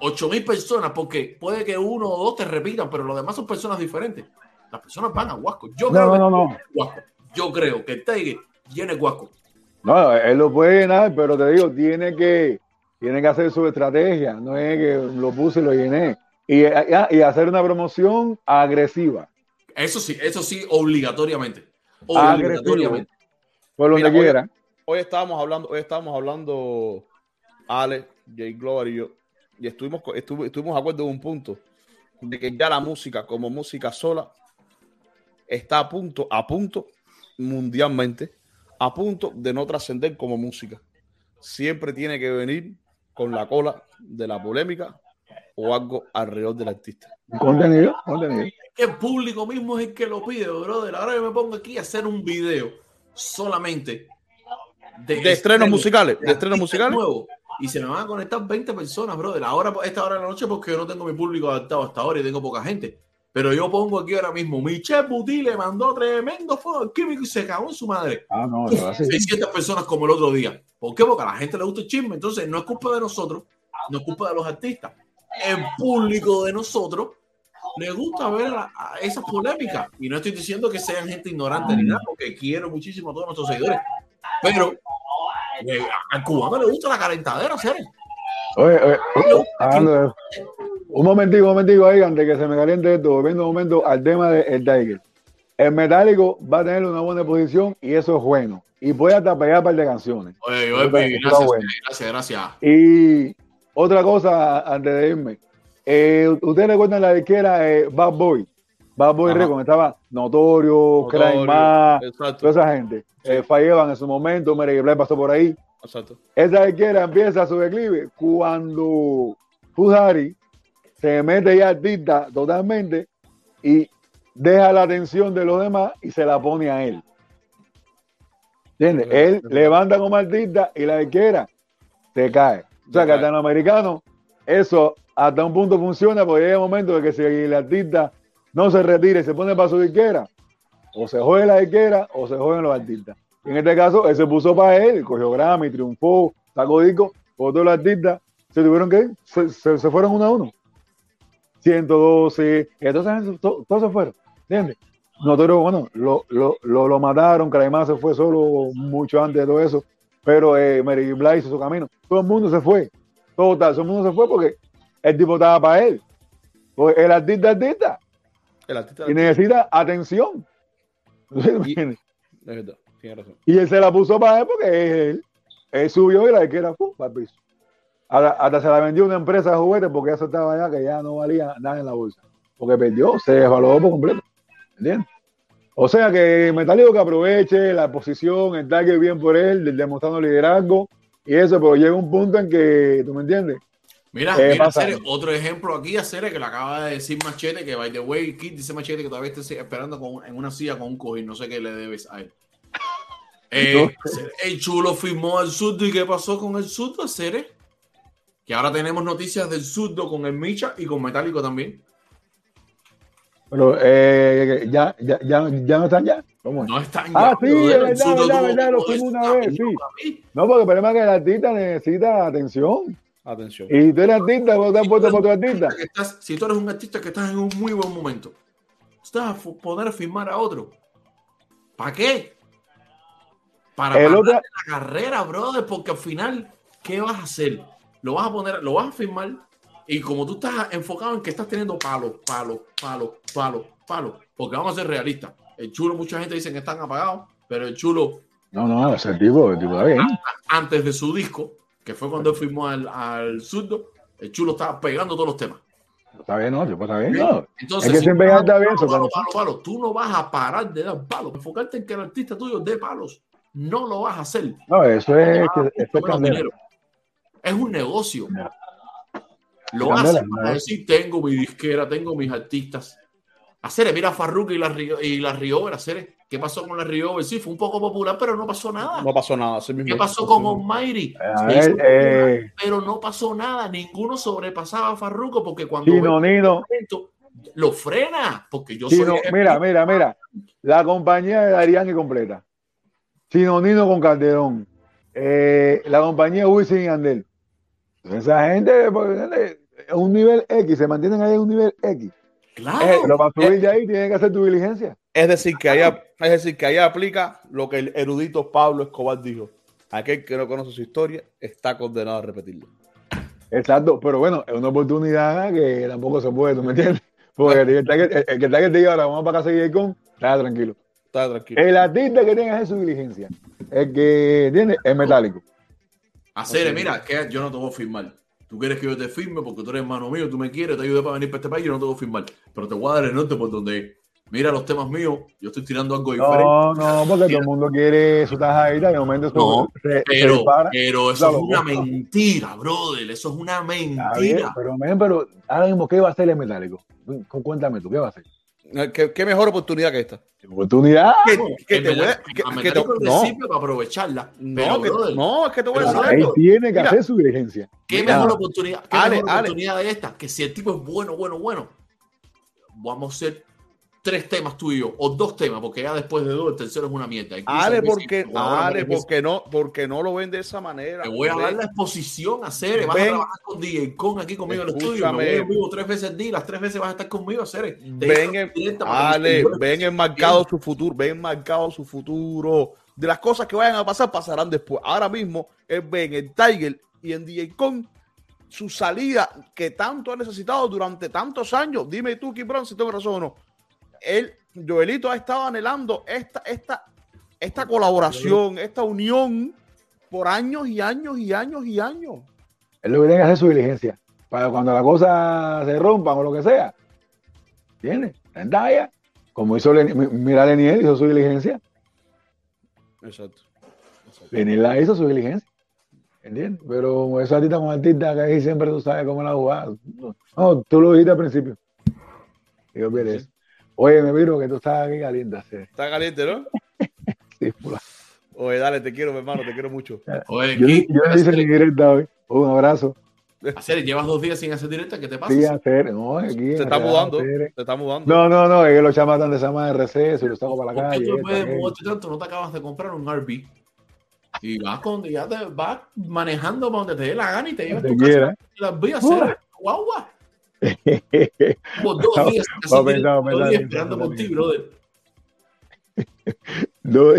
ocho mil personas, porque puede que uno o dos te repitan, pero los demás son personas diferentes. Las personas van a Huasco. Yo No, creo no, que no. Yo creo que el Tiger llene Huasco. No, él lo puede llenar, pero te digo, tiene que, tiene que hacer su estrategia. No es que lo puse y lo llené. Y, y hacer una promoción agresiva. Eso sí, eso sí, obligatoriamente. Obligatoriamente. Por donde Mira, quiera. Hoy estábamos hablando, hoy estábamos hablando Ale, Jay Glover y yo, y estuvimos, estuvo- estuvimos de acuerdo en un punto de que ya la música como música sola está a punto, a punto mundialmente, a punto de no trascender como música. Siempre tiene que venir con la cola de la polémica o algo alrededor del artista. Contenido, contenido. El público mismo es el que lo pide, brother. Ahora yo me pongo aquí a hacer un video solamente De estrenos musicales, de estrenos artistas musicales. nuevos. Y se me van a conectar 20 personas, brother. Ahora, a esta hora de la noche, porque yo no tengo mi público adaptado hasta ahora y tengo poca gente. Pero yo pongo aquí ahora mismo, Michelle Buti le mandó tremendo fuego químico y se cagó en su madre. Ah, no, así. 600 personas como el otro día. ¿Por qué? Porque a la gente le gusta el chisme. Entonces, no es culpa de nosotros, no es culpa de los artistas. El público de nosotros le gusta ver a, a esas polémicas. Y no estoy diciendo que sean gente ignorante ni nada, porque quiero muchísimo a todos nuestros seguidores. Pero eh, al cubano le gusta la calentadera, ¿serio? Oye, oye, de eso. Un momentico, un momentico ahí, antes que se me caliente esto, volviendo un momento al tema del Tiger. El metálico va a tener una buena posición y eso es bueno. Y puede hasta pegar un par de canciones. Oye, oye, gracias, bueno. gracias, gracias. Y otra cosa antes de irme. Eh, ¿Ustedes recuerdan la disquera eh, Bad Boy? Bad Boy Ajá. Records, estaba Notorio, exacto. toda esa gente. Eh, Falleban en su momento, Mary Black pasó por ahí. Exacto. Esa disquera empieza su declive cuando Fujari se mete ya artista totalmente y deja la atención de los demás y se la pone a él. ¿Entiendes? Él levanta como artista y la disquera se cae. O sea que americanos eso hasta un punto funciona porque llega un momento de que si el artista no se retira se pone para su disquera, o se jode la disquera o se joden los artistas. En este caso, él se puso para él, cogió Grammy, triunfó, sacó disco, todos los artistas se tuvieron que ir, se, se- fueron uno a uno. 112, y entonces to- todos se fueron, ¿entiendes? Notorio, bueno, lo, lo, lo, lo mataron, Kraimá se fue solo mucho antes de todo eso, pero eh, Mary hizo su camino. Todo el mundo se fue, total, todo el mundo se fue porque el tipo estaba para él. Porque el artista artista El artista y necesita atención. ¿Me entiendes? es verdad, tiene razón. Y él se la puso para él porque él. Él subió y la que era para el piso. Hasta, hasta se la vendió una empresa de juguetes porque ya estaba allá que ya no valía nada en la bolsa. Porque perdió, se desvaloró por completo. ¿Entiendes? O sea que Metálico que aproveche la posición, el target bien por él, de- demostrando liderazgo y eso, pero llega un punto en que, ¿tú me entiendes? Mira, mira. Cere, otro ejemplo aquí a Cere que le acaba de decir Machete, que by the way, Kid dice Machete que todavía está esperando con- en una silla con un cojín, no sé qué le debes a él. Eh, el chulo firmó al surdo y qué pasó con el surdo, Cere? Que ahora tenemos noticias del surdo con el Micha y con Metálico también. Pero eh, ya, ya, ya, ya no están ya. ¿Cómo es? No están Ah, ya, sí, brother, es verdad, verdad, verdad, lo fuimos una vez, sí. No, porque el problema es que el artista necesita atención. Atención. Y tú eres artista, vos te has puesto por tu artista. que estás- si tú eres un artista que estás en un muy buen momento, tú vas a a firmar a otro. ¿Para qué? Para El parar otro- la carrera, brother, porque al final, ¿qué vas a hacer? Lo vas a poner, lo vas a firmar y como tú estás enfocado en que estás teniendo palos, palos, palos, palos, palos, porque vamos a ser realistas. El chulo, mucha gente dice que están apagados, pero el chulo No, no, ese tipo, el tipo está bien. antes de su disco, que fue cuando firmó al, al zurdo, el chulo estaba pegando todos los temas. Está bien, no, tipo está bien. No. Entonces, es que si siempre vas está bien. palo, palo, palo, palo, tú no vas a parar de dar palos. Enfocarte en que el artista tuyo dé palos. No lo vas a hacer. No, eso es, que, eso es. Es un negocio. Lo hacen para decir, tengo mi disquera, tengo mis artistas. Hacer, mira a Farruko y la, Rio- y la Riover, hacer. ¿Qué pasó con la Riover? Sí, fue un poco popular, pero no pasó nada. No pasó nada. así mismo. ¿Qué pasó con Almighty? Eh. pero no pasó nada. Ninguno sobrepasaba a Farruko porque cuando ve Nino. talento, lo frena. Porque yo Chino, soy. mira, mira, mira. La compañía de Dariani completa. Chino Nino con Calderón. Eh, la compañía Wisin y Andel. Esa gente pues, es un nivel X, se mantienen ahí en un nivel X. Claro. Eh, pero para subir de ahí tienen que hacer tu diligencia. Es decir, que ahí, es decir, que ahí aplica lo que el erudito Pablo Escobar dijo. Aquel que no conoce su historia está condenado a repetirlo. Exacto, pero bueno, es una oportunidad que tampoco se puede, ¿tú me entiendes? Porque el que está que, el que, está que te diga ahora vamos para casa y con, está tranquilo. Está tranquilo. El artista que tenga que hacer su diligencia, el que tiene, es metálico. Hacer, mira, que yo no te voy a firmar. Tú quieres que yo te firme porque tú eres hermano mío, tú me quieres, te ayude para venir para este país, yo no te voy a firmar. Pero te voy a dar el norte por donde mira los temas míos, yo estoy tirando algo diferente. No, no, porque todo el mundo quiere su tajadita y de momento No, se, pero, pero eso Claro, es una mentira, brother. Eso es una mentira. pero, men, pero ahora mismo, ¿qué va a hacer el metálico? Cu- Cuéntame tú, ¿qué va a hacer? ¿Qué, qué mejor oportunidad que esta? Oportunidad. Que, te voy que- te- no, para aprovecharla. no, pero, brother, no, es que te voy a decir algo. tiene que Mira, hacer su diligencia. ¿Qué Mira, mejor oportunidad, qué Ale, mejor Ale. oportunidad de esta? Que si el tipo es bueno, bueno, bueno, vamos a hacer tres temas tú y yo, o dos temas, porque ya después de dos, el tercero es una mierda. Ale, porque, Ale, no, porque no lo ven de esa manera. Te voy a dar la exposición a hacer. Vas a trabajar con DJ Con aquí conmigo en el estudio. Me voy en vivo tres veces al día. Las tres veces vas a estar conmigo a hacer. Ven, en- Ale, ven enmarcado su futuro, ven enmarcado su futuro. De las cosas que vayan a pasar, pasarán después. Ahora mismo, él ve en el Tiger y en DJ Con su salida que tanto ha necesitado durante tantos años. Dime tú, Kibron, si tengo razón o no. Él, Joelito, ha estado anhelando esta, esta, esta colaboración, esta unión por años y años y años y años. Él lo que tiene que hacer su diligencia. Para cuando la cosa se rompa o lo que sea. ¿Entiendes? Talla. Como hizo Len- mi- mira Leniel, hizo su diligencia. Exacto. Leniel la hizo su diligencia. ¿Entiendes? Pero esos artistas con artistas que ahí siempre tú sabes cómo es la jugada. No, tú lo dijiste al principio. Y yo olvidé eso. Oye, me miro que tú estás aquí caliente. sí. Está caliente, ¿no? Sí, pula. Oye, dale, te quiero, mi hermano, te quiero mucho. Oye, Yo, yo no hice ni directa hoy. Un abrazo. hacer, llevas dos días sin hacer directa. ¿Qué te pasa? Sí, hacer. No, aquí. Se está mudando, se está mudando. No, no, no, es que los chamas están de semana de receso y los saco para la ¿Por qué calle. tú esta, puedes moverte tanto? No te acabas de comprar un RV. Y vas con, ya te vas manejando para donde te dé la gana y te llevas tu quiera. casa. y Las vías guagua. Dos días, dos días esperando por ti, brother. No,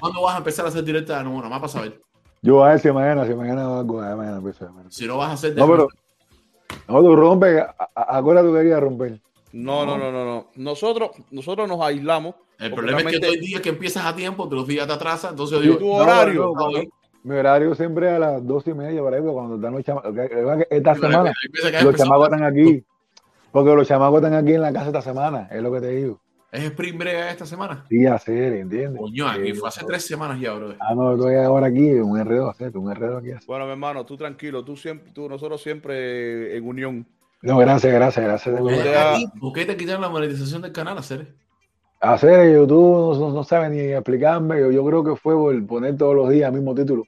¿Cuándo vas a empezar a hacer directa de nuevo? Nada más para saber. Yo a ver si mañana, si mañana algo, mañana empiezo. Si no vas a hacer No, pero no, tú rompes, ahora tú querías romper. No, no, no, no, no. Nosotros, nosotros nos aislamos. El problema es que hay días que empiezas a tiempo, otros días te atrasas, entonces yo tu no, horario. Mi horario siempre a las dos y media, por ahí, porque cuando están los chamacos. Esta pero semana, que los chamacos están aquí. Porque los chamacos están aquí en la casa esta semana, es lo que te digo. ¿es Spring Break esta semana? Sí, hacer, ¿entiendes? Coño, aquí Eh, fue hace tres semanas ya, brother. Ah, no, estoy ahora aquí, un enredo, hacer, un enredo aquí. hacer. Bueno, mi hermano, tú tranquilo, tú siempre, tú, nosotros siempre en unión. No, gracias, gracias, gracias. ¿Por qué te- ¿Por qué te quitan la monetización del canal, hacer? Hacer YouTube no, no, no sabe ni explicarme. Yo, yo creo que fue por poner todos los días el mismo título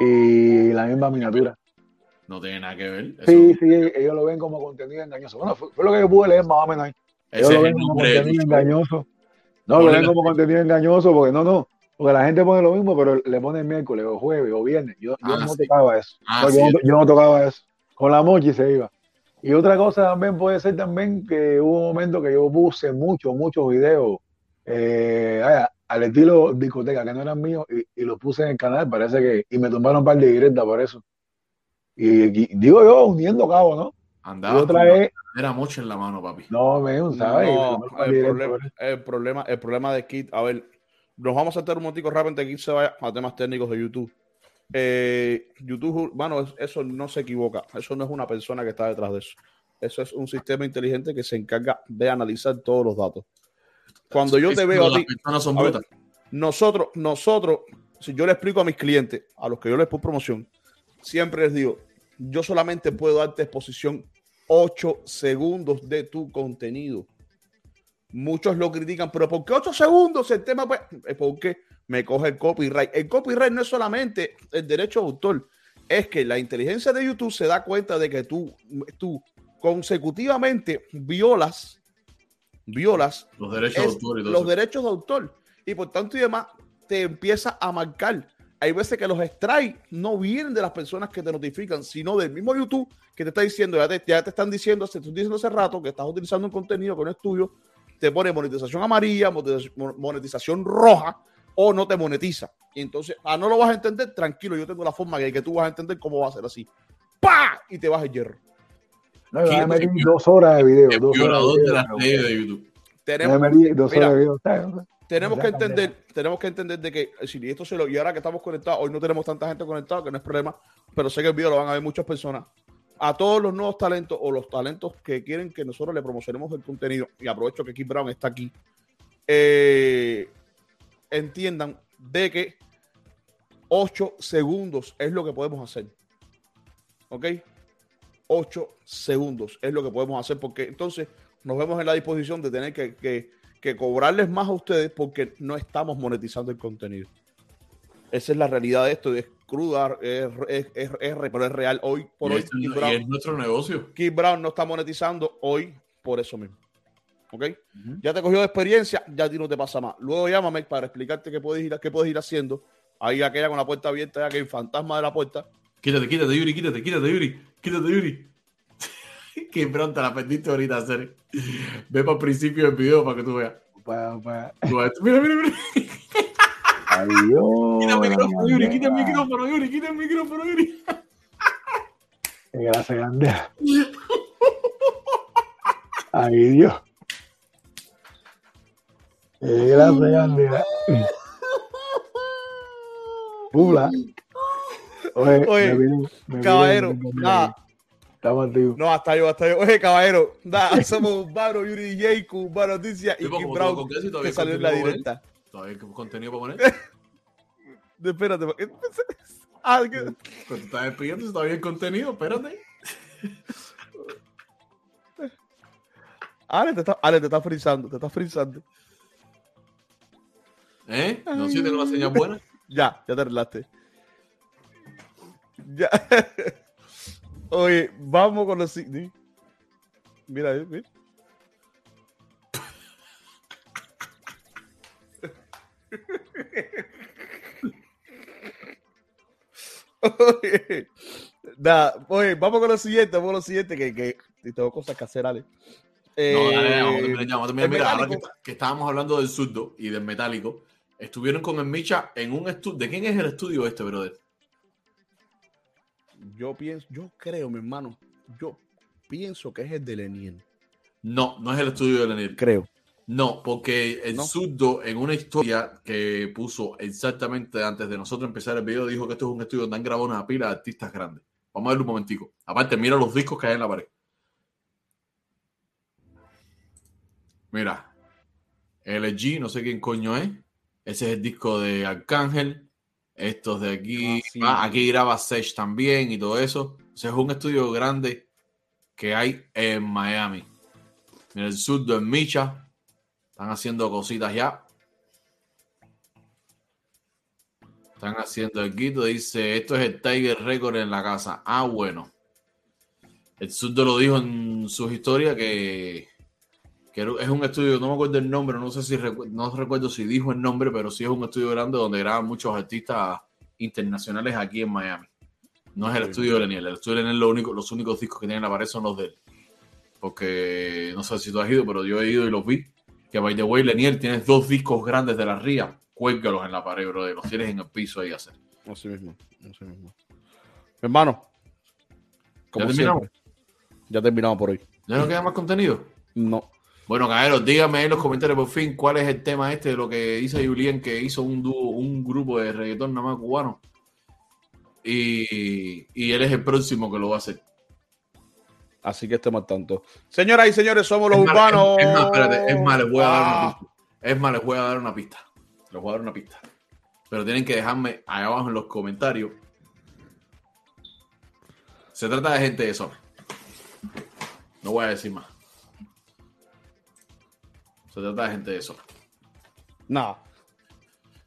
y la misma miniatura. No tiene nada que ver. Eso- Sí, sí, ellos lo ven como contenido engañoso. Bueno, fue, fue lo que yo pude leer más o menos ahí. Ellos ese lo ven como contenido engañoso. No, lo ven como contenido engañoso porque no, no. Porque la gente pone lo mismo, pero le pone miércoles o jueves o viernes. Yo, yo Ah, no sí. tocaba eso. Ah, No, sí. yo, no, yo no tocaba eso. Con la mochi se iba. Y otra cosa también puede ser también que hubo un momento que yo puse muchos, muchos videos eh, vaya, al estilo discoteca, que no eran míos, y, y los puse en el canal, parece que, y me tumbaron un par de directas por eso. Y, y digo yo, uniendo cabo, ¿no? Y Andaba otra era mucho en la mano, papi. no, me ¿sabes? Me No, el problema, el problema, el problema de Kit, a ver, nos vamos a saltar un momentico rápido Kit se vaya a temas técnicos de YouTube. Eh, YouTube, bueno, es- eso no se equivoca, eso no es una persona que está detrás de eso. Eso es un sistema inteligente que se encarga de analizar todos los datos. Cuando yo te veo a ti, son a ver, nosotros, nosotros, si yo le explico a mis clientes, a los que yo les pongo promoción, siempre les digo, yo solamente puedo darte exposición 8 segundos de tu contenido. Muchos lo critican, pero ¿por qué 8 segundos? El tema pues, es porque me coge el copyright. El copyright no es solamente el derecho de autor, es que la inteligencia de YouTube se da cuenta de que tú, tú consecutivamente violas, violas Los derechos de autor y los derechos de autor. Y por tanto y demás, te empieza a marcar. Hay veces que los strikes no vienen de las personas que te notifican, sino del mismo YouTube que te está diciendo, ya te, ya te están diciendo, te estoy diciendo hace rato que estás utilizando un contenido que no es tuyo, te pone monetización amarilla, monetización roja o no te monetiza. Y entonces, ah, no lo vas a entender, tranquilo, yo tengo la forma que, que tú vas a entender cómo va a ser así. ¡Pah! Y te vas el hierro. No, yo ¿Quién me dos horas de video. Dos horas de video, las leyes de YouTube. Tenemos, me dos mira, horas de video. tenemos que entender, tenemos que entender de que si esto se lo, y ahora que estamos conectados, hoy no tenemos tanta gente conectada, que no es problema, pero sé que el video lo van a ver muchas personas. A todos los nuevos talentos o los talentos que quieren que nosotros le promocionemos el contenido, y aprovecho que Keith Brown está aquí, eh, entiendan de que 8 segundos es lo que podemos hacer. ¿Ok? 8 segundos es lo que podemos hacer porque entonces nos vemos en la disposición de tener que, que- que cobrarles más a ustedes porque no estamos monetizando el contenido. Esa es la realidad de esto, es cruda, es, es, es- pero es real. Hoy por Y hoy, es, Brown, es nuestro negocio. Keith Brown no está monetizando hoy por eso mismo. ¿Ok? Ya te cogió de experiencia, ya a ti no te pasa más. Luego llámame para explicarte qué puedes ir, qué puedes ir haciendo. Ahí aquella con la puerta abierta, ya que el fantasma de la puerta. Quítate, quítate, Yuri, quítate, quítate, Yuri. Quítate, Yuri. Qué pronto la perdiste ahorita, hacer. Ve para el principio del video para que tú veas. Pa- pa- Tú vas- Mira, mira, mira. Ay, Dios, Quita el micrófono, Yuri, quita el micrófono, Yuri, quita el micrófono, Yuri. Qué grasa grande. Ay, Dios. Grasa grande. Pula. Oye, Oye, me vine- me vine- caballero, me vine- nada. Estamos activos. No, hasta yo, hasta yo. Oye, caballero, nada, somos Urbano, Yuri DJ, Urbano Noticias y Keith como Brown, que salió en la directa. Todavía hay contenido para poner. Espérate, ah, que- Cuando te estás despidiendo, si todavía hay contenido, espérate. Ale te está, Ale, te está frizando, te está frizando. ¿Eh? No sé si tengo la señal buena. Ya, ya te arreglaste. Ya. Oye, vamos con los. Mira, eh, mira. Oye, nada, oye, vamos con lo siguiente, vamos con lo siguiente, que, que tengo cosas que hacer, Ale. No, dale, Eh, vamos a terminar ya, vamos a terminar. el Mira, ahora que, que estábamos hablando del surdo y del metálico, estuvieron con el Micha en un estudio. ¿De quién es el estudio este, brother? Yo pienso, yo creo, mi hermano, yo pienso que es el de Leniel. No, no es el estudio de Leniel. Creo. No, porque el No. surdo en una historia que puso exactamente antes de nosotros empezar el video dijo que esto es un estudio donde han grabado una pila de artistas grandes. Vamos a verlo un momentico. Aparte, mira los discos que hay en la pared. Mira. LG, no sé quién coño es. Ese es el disco de Arcángel. Estos de aquí. Ah, sí. Ah, aquí graba Sage también y todo eso. O sea, es un estudio grande que hay en Miami. Mira, el surdo en Micha. Están haciendo cositas ya. Están haciendo el quito. Dice, esto es el Tiger Record en la casa. Ah, bueno. El surdo lo dijo en sus historias que, que es un estudio, no me acuerdo el nombre, no sé si recu- no recuerdo si dijo el nombre, pero sí es un estudio grande donde graban muchos artistas internacionales aquí en Miami. No es el estudio de Leniel. El estudio de Leniel lo único, los únicos discos que tienen en la pared son los de él. Porque no sé si tú has ido, pero yo he ido y los vi. Que by the way, Leniel, tienes dos discos grandes de la RIA. Cuélgalos en la pared, bro. Los tienes en el piso ahí a hacer. Así mismo, así mismo. Hermano, como terminamos? siempre, ya terminamos por hoy. ¿Ya no queda más contenido? No. Bueno, caballeros, díganme en los comentarios por fin cuál es el tema este de lo que dice Julien, que hizo un dúo, un grupo de reggaetón nada más cubano. Y, y él es el próximo que lo va a hacer. Así que estemos tanto. Señoras y señores, somos los Es urbanos. es, es más, espérate, es más, les voy a dar una Ah. pista. Es más, les voy a dar una pista. Les voy a dar una pista. Pero tienen que dejarme ahí abajo en los comentarios Se trata de gente de zona. No voy a decir más. Se trata de gente de zona. No.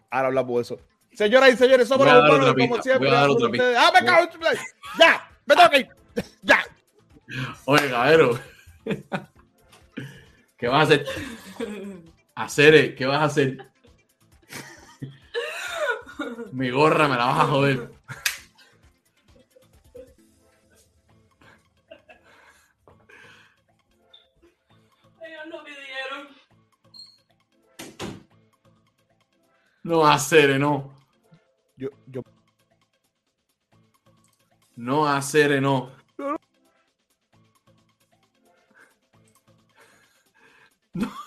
Ahora hablamos de eso. Señoras y señores, somos los humanos, como siempre. voy a dar otra pista. ¡Ah, me cago en tu play! ¡Ya! ¡Me tengo que ir! ¡Ya! Oye, caballero. ¿Qué vas a hacer? Hacer, ¿qué vas a hacer? Mi gorra me la vas a joder. No hacer, no. Yo, yo. No hacer, no. No.